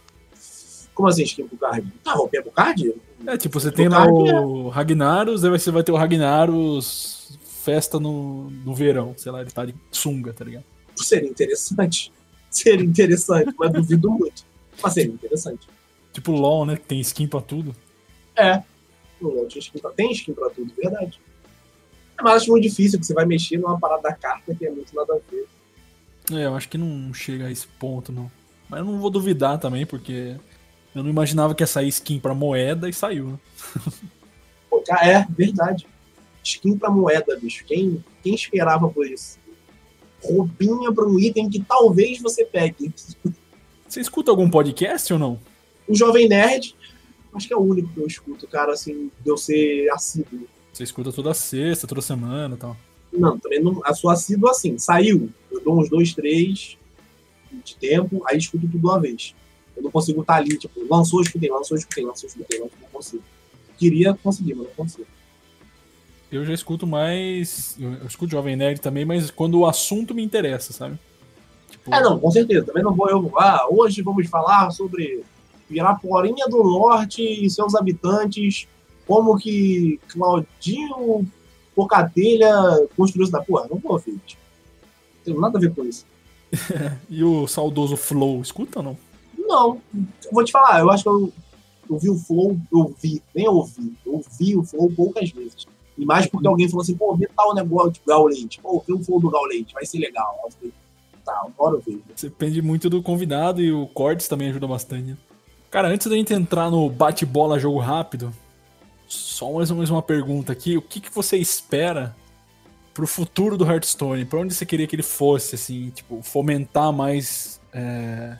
Como assim, skin pro card? Tá, roupinha pro card? É, tipo, você tem lá o Ragnaros, aí você vai ter o Ragnaros festa no, no verão. Sei lá, ele tá de sunga, tá ligado? Seria interessante. <laughs> seria interessante, mas duvido muito. Mas seria interessante. Tipo LOL, né? Que tem skin pra tudo. É. No LoL tinha skin pra, tem skin pra tudo, verdade. Mas acho muito difícil, que você vai mexer numa parada da carta que é muito nada a ver. É, eu acho que não chega a esse ponto, não. Mas eu não vou duvidar também, porque eu não imaginava que ia sair skin pra moeda e saiu, né? <laughs> Pô, é, verdade. Skin pra moeda, bicho. Quem, quem esperava por isso? Roupinha pra um item que talvez você pegue. Você escuta algum podcast ou não? O Jovem Nerd, acho que é o único que eu escuto, cara, assim, de eu ser assíduo. Você escuta toda sexta, toda semana e tal. Não, também não. A sua assíduo assim, saiu. Eu dou uns dois, três de tempo, aí escuto tudo uma vez. Eu não consigo estar ali, tipo, lançou, escutei, lançou, escutei, lançou, escutei, lançou, não consigo. Queria conseguir, mas não consigo. Eu já escuto mais. Eu eu escuto Jovem Nerd também, mas quando o assunto me interessa, sabe? Tipo, É, não, com certeza. Também não vou eu. Ah, hoje vamos falar sobre Piraporinha do Norte e seus habitantes, como que Claudinho Pocatelha construiu essa porra. Não vou, filho. Não tem nada a ver com isso. <laughs> E o saudoso Flow, escuta ou não? Não, eu vou te falar, eu acho que eu, vi o Flow, eu vi, nem ouvi, eu vi o Flow poucas vezes. E mais porque alguém falou assim, pô, vê tal negócio de Gaulente, pô, vê o Flow do Gaulente, vai ser legal. Eu falei, tá, eu vejo. Depende muito do convidado e o Cortes também ajuda bastante. Cara, antes da gente entrar no bate-bola jogo rápido, só mais mais uma pergunta aqui. O que, que você espera pro futuro do Hearthstone? Pra onde você queria que ele fosse, assim, tipo, fomentar mais é,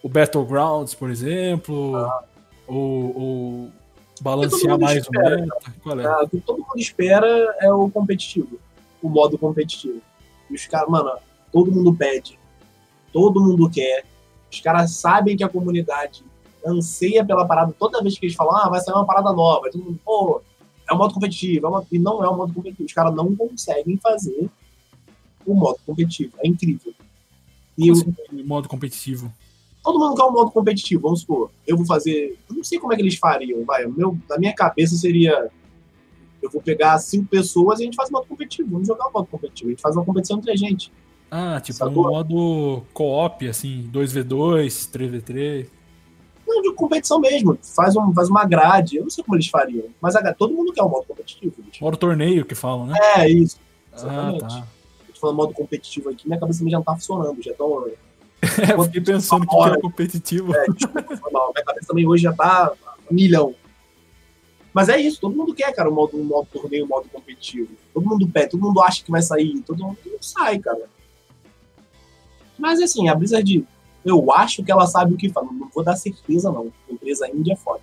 o Battlegrounds, por exemplo? Ou, ou balancear mais espera, o meta? Qual é? Ah, o que todo mundo espera é o competitivo, o modo competitivo. E os caras, mano, todo mundo pede, todo mundo quer. Os caras sabem que a comunidade anseia pela parada toda vez que eles falam, ah, vai sair uma parada nova. Todo mundo, pô, é um modo competitivo. é uma- E não é um modo competitivo. Os caras não conseguem fazer o modo competitivo. É incrível. E Como o- assim, modo competitivo. todo mundo quer um modo competitivo, vamos supor. Eu vou fazer. Eu não sei como é que eles fariam, vai. Meu, na minha cabeça seria. Eu vou pegar cinco pessoas e a gente faz um modo competitivo. Vamos jogar um modo competitivo. A gente faz uma competição entre a gente. Ah, tipo um Sacou? modo co-op, assim, 2v2, 3v3. Não, de competição mesmo. Faz, um, faz uma grade. Eu não sei como eles fariam. Mas a- todo mundo quer um modo competitivo. gente. Modo torneio que falam, né? É isso. Ah, Exatamente. tá. Eu tô falando modo competitivo aqui, minha cabeça também já não tá funcionando. Já tão, É, <laughs> eu fiquei pensando que, era competitivo. É, desculpa. Minha cabeça também hoje já tá milhão. Mas é isso, todo mundo quer, cara, um modo, um modo torneio, um modo competitivo. Todo mundo pede, todo mundo acha que vai sair, todo mundo não sai, cara. Mas assim, a Blizzard, eu acho que ela sabe o que faz. Não vou dar certeza, não. A empresa índia é foda.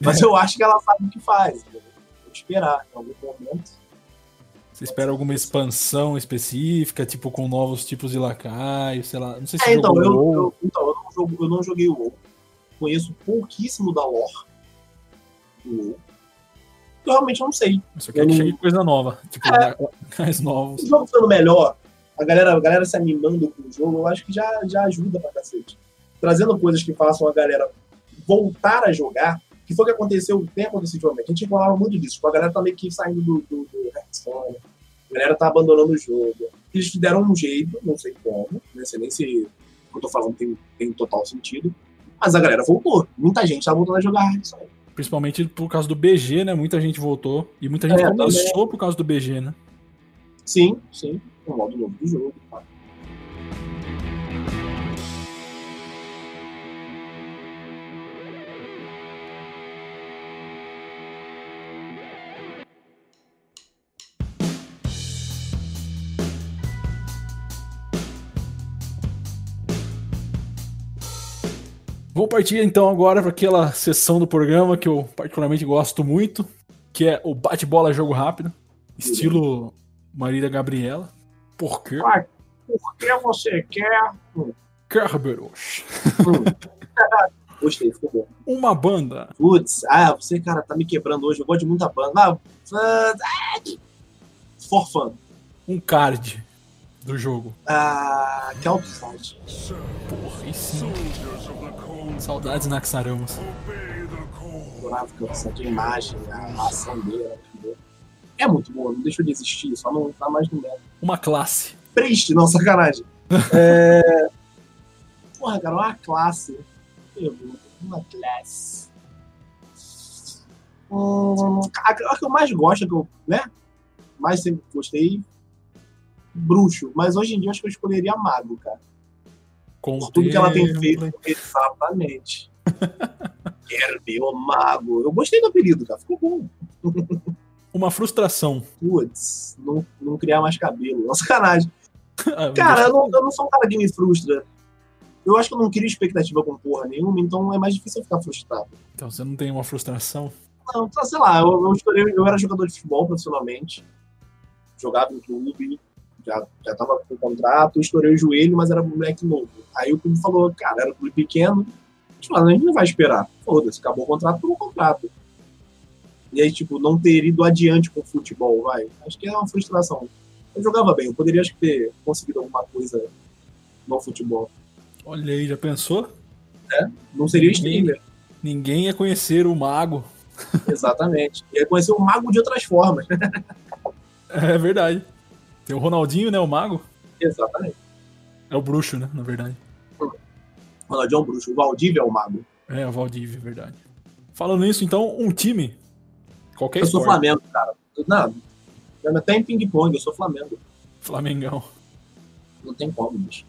Mas eu acho que ela sabe o que faz. Vou esperar em algum momento. Você espera alguma expansão específica, tipo com novos tipos de lacaio, sei lá. Não sei se É, então, jogou eu, eu- então eu, não jogo- eu não joguei o WoW. Conheço pouquíssimo da lore do WoW. Eu realmente não sei. Só quer que chegue coisa nova. Tipo, É. <laughs> mais novos. O jogo ficando melhor, a galera, a galera se animando com o jogo, eu acho que já, já ajuda pra cacete. Trazendo coisas que façam a galera voltar a jogar, que foi o que aconteceu, tem acontecido ultimamente. A gente falava muito disso, a galera tá meio que saindo do, do, do Hearthstone, a galera tá abandonando o jogo. Eles deram um jeito, não sei como, não sei nem se o que eu tô falando tem, tem total sentido, mas a galera voltou. Muita gente tá voltando a jogar Hearthstone. Principalmente por causa do BG, né? Muita gente voltou. E muita gente É, começou por causa do BG, né? Sim, sim, um modo novo do jogo. Tá? Vamos partir então agora para aquela sessão do programa que eu particularmente gosto muito, que é o bate-bola jogo rápido, estilo Marília Gabriela. Por quê? Ah, por que você quer? Kerberos. <laughs> Gostei, ficou bom. Uma banda. Putz, ah, você, cara, tá me quebrando hoje. Eu gosto de muita banda. Ah, ah, for fun. Um card do jogo. Ah, que site. Porra, sim. Saudades Naxaramas. Adorava aquele site, a imagem, a ação dele. É muito boa, não deixou de existir, só não tá mais no meta. Uma classe. Triste, não, sacanagem. <laughs> É, Porra, cara, uma classe. Pergunta, Uma classe. Hum, a, a que eu mais gosto, que eu, né? Mais sempre gostei. Bruxo. Mas hoje em dia eu acho que eu escolheria Mago, cara. Com Por tudo que ela tem feito. Exatamente. <laughs> Quero ver o Mago. Eu gostei do apelido, cara. Ficou bom. <laughs> Uma frustração. Putz, não, não criar mais cabelo. Nossa, <laughs> sacanagem. <laughs> Ah, Cara, eu não, eu não sou um cara que me frustra. Eu acho que eu não crio expectativa com porra nenhuma, então é mais difícil eu ficar frustrado. Então você não tem uma frustração? Não, sei lá, eu, eu, estourei- eu era jogador de futebol profissionalmente, jogava em clube, já, já tava com contrato, estourei o joelho, mas era um moleque novo. Aí o clube falou, cara, era um clube pequeno, a gente falou, a gente não vai esperar. Foda-se, acabou o contrato, acabou o contrato. E aí, tipo, não ter ido adiante com o futebol, vai. Acho que é uma frustração. Eu jogava bem, eu poderia acho que ter conseguido alguma coisa no futebol. Olha aí, já pensou? Não seria streamer. Ninguém ia conhecer o mago. <laughs> Exatamente. Ia conhecer o mago de outras formas. <laughs> É verdade. Tem o Ronaldinho, né? O mago. Exatamente. É o bruxo, né? Na verdade. Ronaldinho é um bruxo. O Valdívia é o mago. É, o Valdívia, é verdade. Falando nisso, então, um time. Qualquer eu sou esporte. Flamengo, cara. Não, até em ping-pong, eu sou Flamengo. Flamengão. Não tem como, bicho.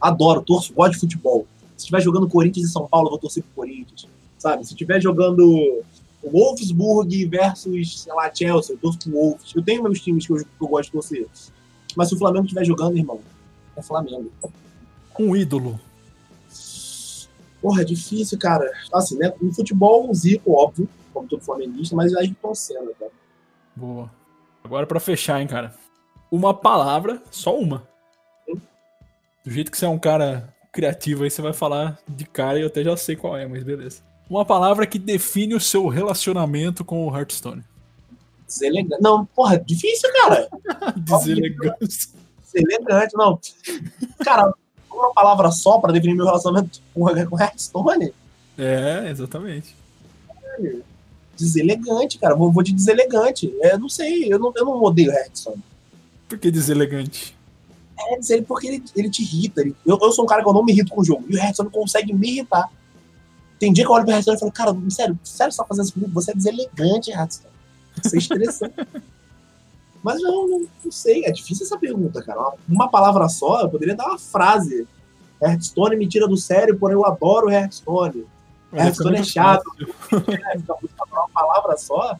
Adoro, torço, gosto de futebol. Se estiver jogando Corinthians e São Paulo, eu vou torcer pro Corinthians. Sabe? Se estiver jogando Wolfsburg versus, sei lá, Chelsea, eu torço pro Wolves. Eu tenho meus times que eu, que eu gosto de torcer. Mas se o Flamengo estiver jogando, irmão, é Flamengo. Um ídolo. Porra, é difícil, cara. Assim, né? No futebol, o Zico, óbvio, como todo flamenguista, mas aí Ayrton Senna, cara. Boa. Agora pra fechar, hein, cara. Uma palavra, só uma. Do jeito que você é um cara criativo aí, você vai falar de cara e eu até já sei qual é, mas beleza. Uma palavra que define o seu relacionamento com o Hearthstone. Deselegante. Não, porra, difícil, cara. <laughs> Deselegância. Deselegante, não. Cara, uma palavra só pra definir meu relacionamento com com Hearthstone? É, exatamente. Deselegante, cara. Vou, vou de deselegante. É, não sei, eu não, eu não odeio Hearthstone. Por que deselegante? É dizer porque ele, ele te irrita. Ele- eu, eu sou um cara que eu não me irrito com o jogo. E o Hearthstone consegue me irritar. Tem dia que eu olho pro Hearthstone e falo, cara, sério, sério, você tá fazendo isso comigo? Você é deselegante, Hearthstone. Você é estressante. <laughs> Mas não, não, não sei, é difícil essa pergunta, cara. Uma, uma palavra só, eu poderia dar uma frase. Hearthstone me tira do sério, porém eu adoro Hearthstone. É chato. fácil. <laughs> É, muito fácil. uma palavra só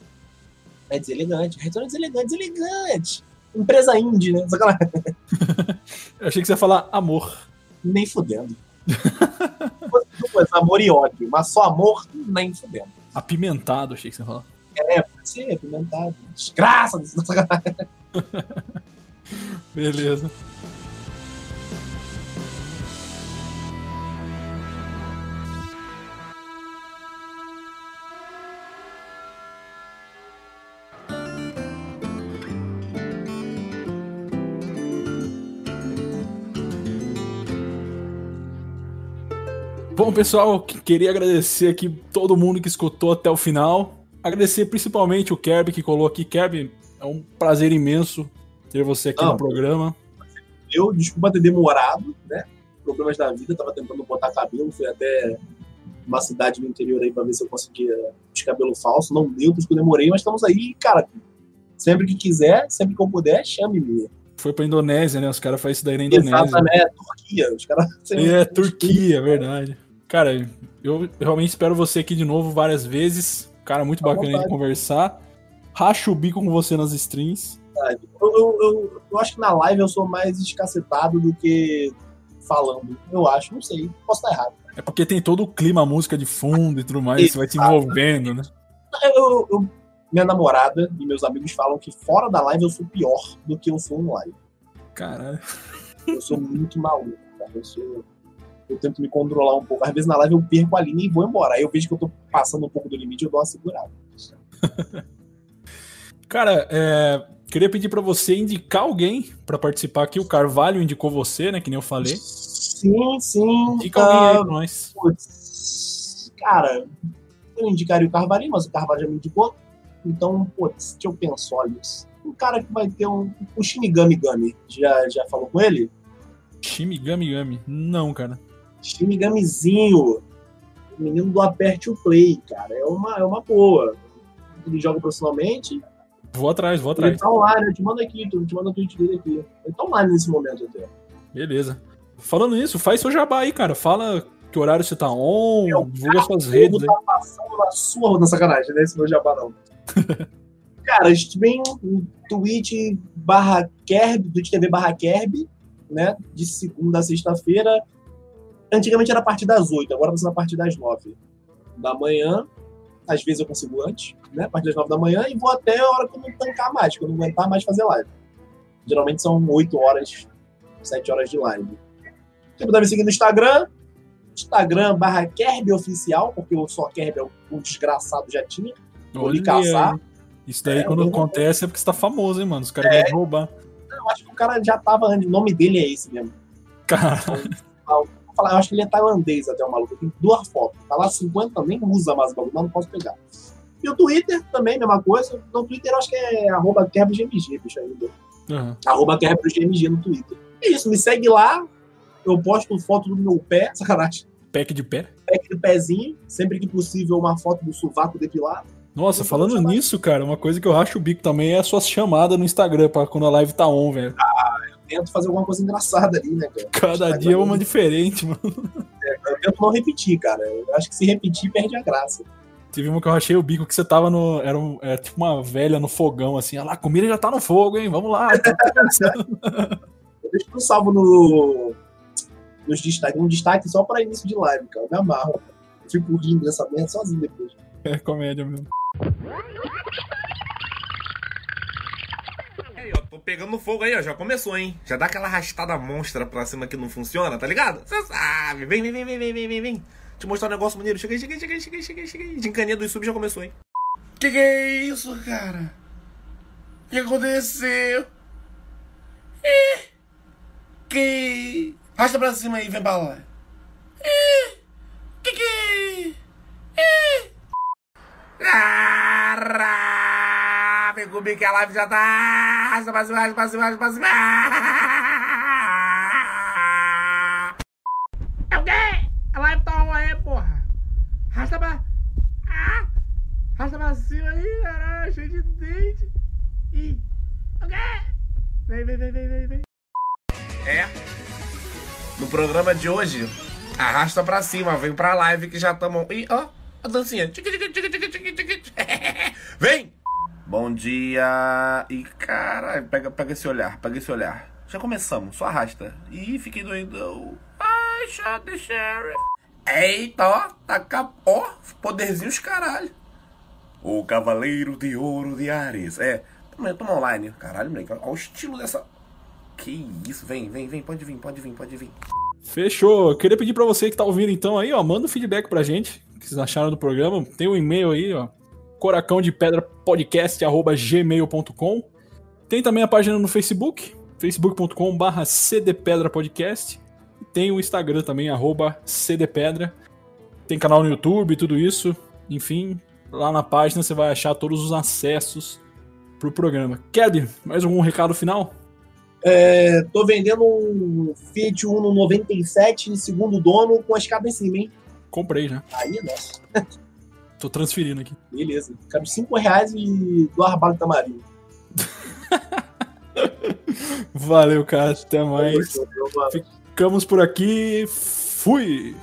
é deselegante. Hearthstone é deselegante, deselegante. Empresa indie, né? <laughs> Eu achei que você ia falar amor. Nem fudendo. Duas, amor e ódio, mas só amor, nem fudendo. Apimentado, achei que você ia falar. É, pode ser, apimentado. Desgraça! sacanagem. <laughs> Beleza. Bom, pessoal, que- queria agradecer aqui todo mundo que escutou até o final. Agradecer principalmente o Kerb que colou aqui. Kerb, é um prazer imenso ter você aqui Ah, no programa. Eu, desculpa ter demorado, né? Problemas da vida, tava tentando botar cabelo, fui até uma cidade no interior aí pra ver se eu conseguia os cabelos falsos. Não deu, por isso que eu demorei, mas estamos aí, cara. Sempre que quiser, sempre que eu puder, chame-me. Foi pra Indonésia, né? Os caras fazem isso daí na Indonésia. Exatamente, é Turquia. Os caras. <laughs> É, Turquia, é verdade. Cara, eu realmente espero você aqui de novo várias vezes. Cara, muito À bacana de conversar. Racha o bico com você nas streams. Eu, eu, eu, eu acho que na live eu sou mais escacetado do que falando. Eu acho, não sei. Posso estar errado. É porque tem todo o clima, a música de fundo e tudo mais, você vai se envolvendo, né? Eu, minha namorada e meus amigos falam que fora da live eu sou pior do que eu sou no live. Caralho. Eu sou muito maluco, cara. Eu, sou, eu tento me controlar um pouco. Às vezes na live eu perco a linha e vou embora. Aí eu vejo que eu tô passando um pouco do limite eu dou uma segurada. <laughs> Cara, é, queria pedir pra você indicar alguém pra participar aqui. O Carvalho indicou você, né? Que nem eu falei. Sim, sim. Indica alguém aí pra nós. Putz, cara, eu indicaria o Carvalho, mas o Carvalho já me indicou. Então, putz, deixa eu pensar, olha. Um cara que vai ter um. O Shinigami Gami. Já, já falou com ele? Shimigami Gami. Não, cara. Shinigamizinho. O menino do Aperte o Play, cara. É uma, é uma boa. Ele joga profissionalmente. Vou atrás, vou Ele atrás. tá online, eu te mando aqui, eu te mando o tweet dele aqui. Ele tá online nesse momento até. Beleza. Falando nisso, faz seu jabá aí, cara. Fala que horário você tá on, divulga suas redes aí. tá passando na sua na sacanagem, né? Esse meu jabá não. <laughs> Cara, a gente tem um Twitch barra Kerb, Twitch TV barra Kerb, né? De segunda a sexta-feira. Antigamente era a partir das 8, agora vai ser a partir das 9 da manhã. Às vezes eu consigo antes, né? A partir das 9 da manhã e vou até a hora que eu não tancar mais, que eu não aguentar mais fazer live. Geralmente são 8 horas, 7 horas de live. Você puder me seguir no Instagram, Instagram barra Kerb Oficial, porque o só Kerb é o, desgraçado já tinha. Vou lhe caçar. Isso daí, É, quando acontece, é porque você tá famoso, hein, mano? Os caras querem roubar. Eu acho que o cara já tava o nome dele é esse mesmo. Cara, Vou falar, eu acho que ele é tailandês até o maluco. Tem duas fotos. Tá lá 50, nem usa mais o bagulho, mas não posso pegar. E o Twitter também, mesma coisa. No Twitter eu acho que é arroba QuebroGMG, bicho ainda. aham. Arroba QuebroGMG no Twitter. É isso, me segue lá. Eu posto foto do meu pé, <laughs> sacanagem. pack de pé. Pack do pezinho. Sempre que possível, uma foto do sovaco depilado. Nossa, falando nisso, cara, uma coisa que eu racho o bico também é as suas chamadas no Instagram pra quando a live tá on, velho. Tento fazer alguma coisa engraçada ali, né, cara? Cada dia é uma diferente, mano. Eu tento não repetir, cara. Eu acho que se repetir, perde a graça. Teve uma que eu rachei o bico que você tava no. Era, um- era tipo uma velha no fogão, assim. Olha lá, a comida já tá no fogo, hein? Vamos lá. <laughs> tá começando. Eu deixo tudo salvo no, nos destaques. Um destaque só pra início de live, cara. Eu me amarro. Eu fico rindo dessa merda sozinho depois. é comédia mesmo. Pegando fogo aí, ó. Já começou, hein? Já dá aquela arrastada monstra pra cima que não funciona, tá ligado? Você sabe. Vem, vem, vem, vem, vem, vem, vem, vem. Te mostrar um negócio maneiro. Cheguei, cheguei, cheguei, cheguei, cheguei, cheguei. Gincaninha do YouTube já começou, hein? Que que é isso, cara? O que aconteceu? Ih, que... Arrasta pra cima aí, vem pra lá. Ih, que que... Ih. Pegou bem que a live já tá. Arrasta pra cima. É o quê? A live tá on aí, porra. Arrasta pra. Ah! Arrasta pra cima aí, caralho, cheio de dente. Ih, o? Vem, vem, vem, vem, vem, vem. É. No programa de hoje, arrasta pra cima, vem pra live que já tamo. Ih, ó, a dancinha. <laughs> Vem! Bom dia! E caralho, pega, pega esse olhar, pega esse olhar. Já começamos, só arrasta. Ih, fiquei doidão. Ai, shot the sheriff. Eita, ó, taca, ó, poderzinhos caralho. O Cavaleiro de Ouro de Ares. É, tamo, tamo online. Caralho, moleque, olha o estilo dessa. Que isso, vem, vem, vem, pode vir, pode vir, pode vir. Fechou. Queria pedir pra você que tá ouvindo então aí, ó, manda um feedback pra gente. O que vocês acharam do programa? Tem um e-mail aí, ó. Coracão de Pedra Podcast, arroba gmail.com. Tem também a página no Facebook, facebook.com.br cdpedrapodcast. E tem o Instagram também, arroba cdpedra. Tem canal no YouTube, tudo isso. Enfim, lá na página você vai achar todos os acessos pro programa. Ked, mais algum recado final? É, tô vendendo um Fiat Uno 97, segundo dono, com a escada em cima, hein? Comprei já. Aí, nossa, Tô transferindo aqui. beleza. Cabe 5 reais e do arbalo tamarindo. <laughs> Valeu, cara. Até mais. Ficamos por aqui. Fui!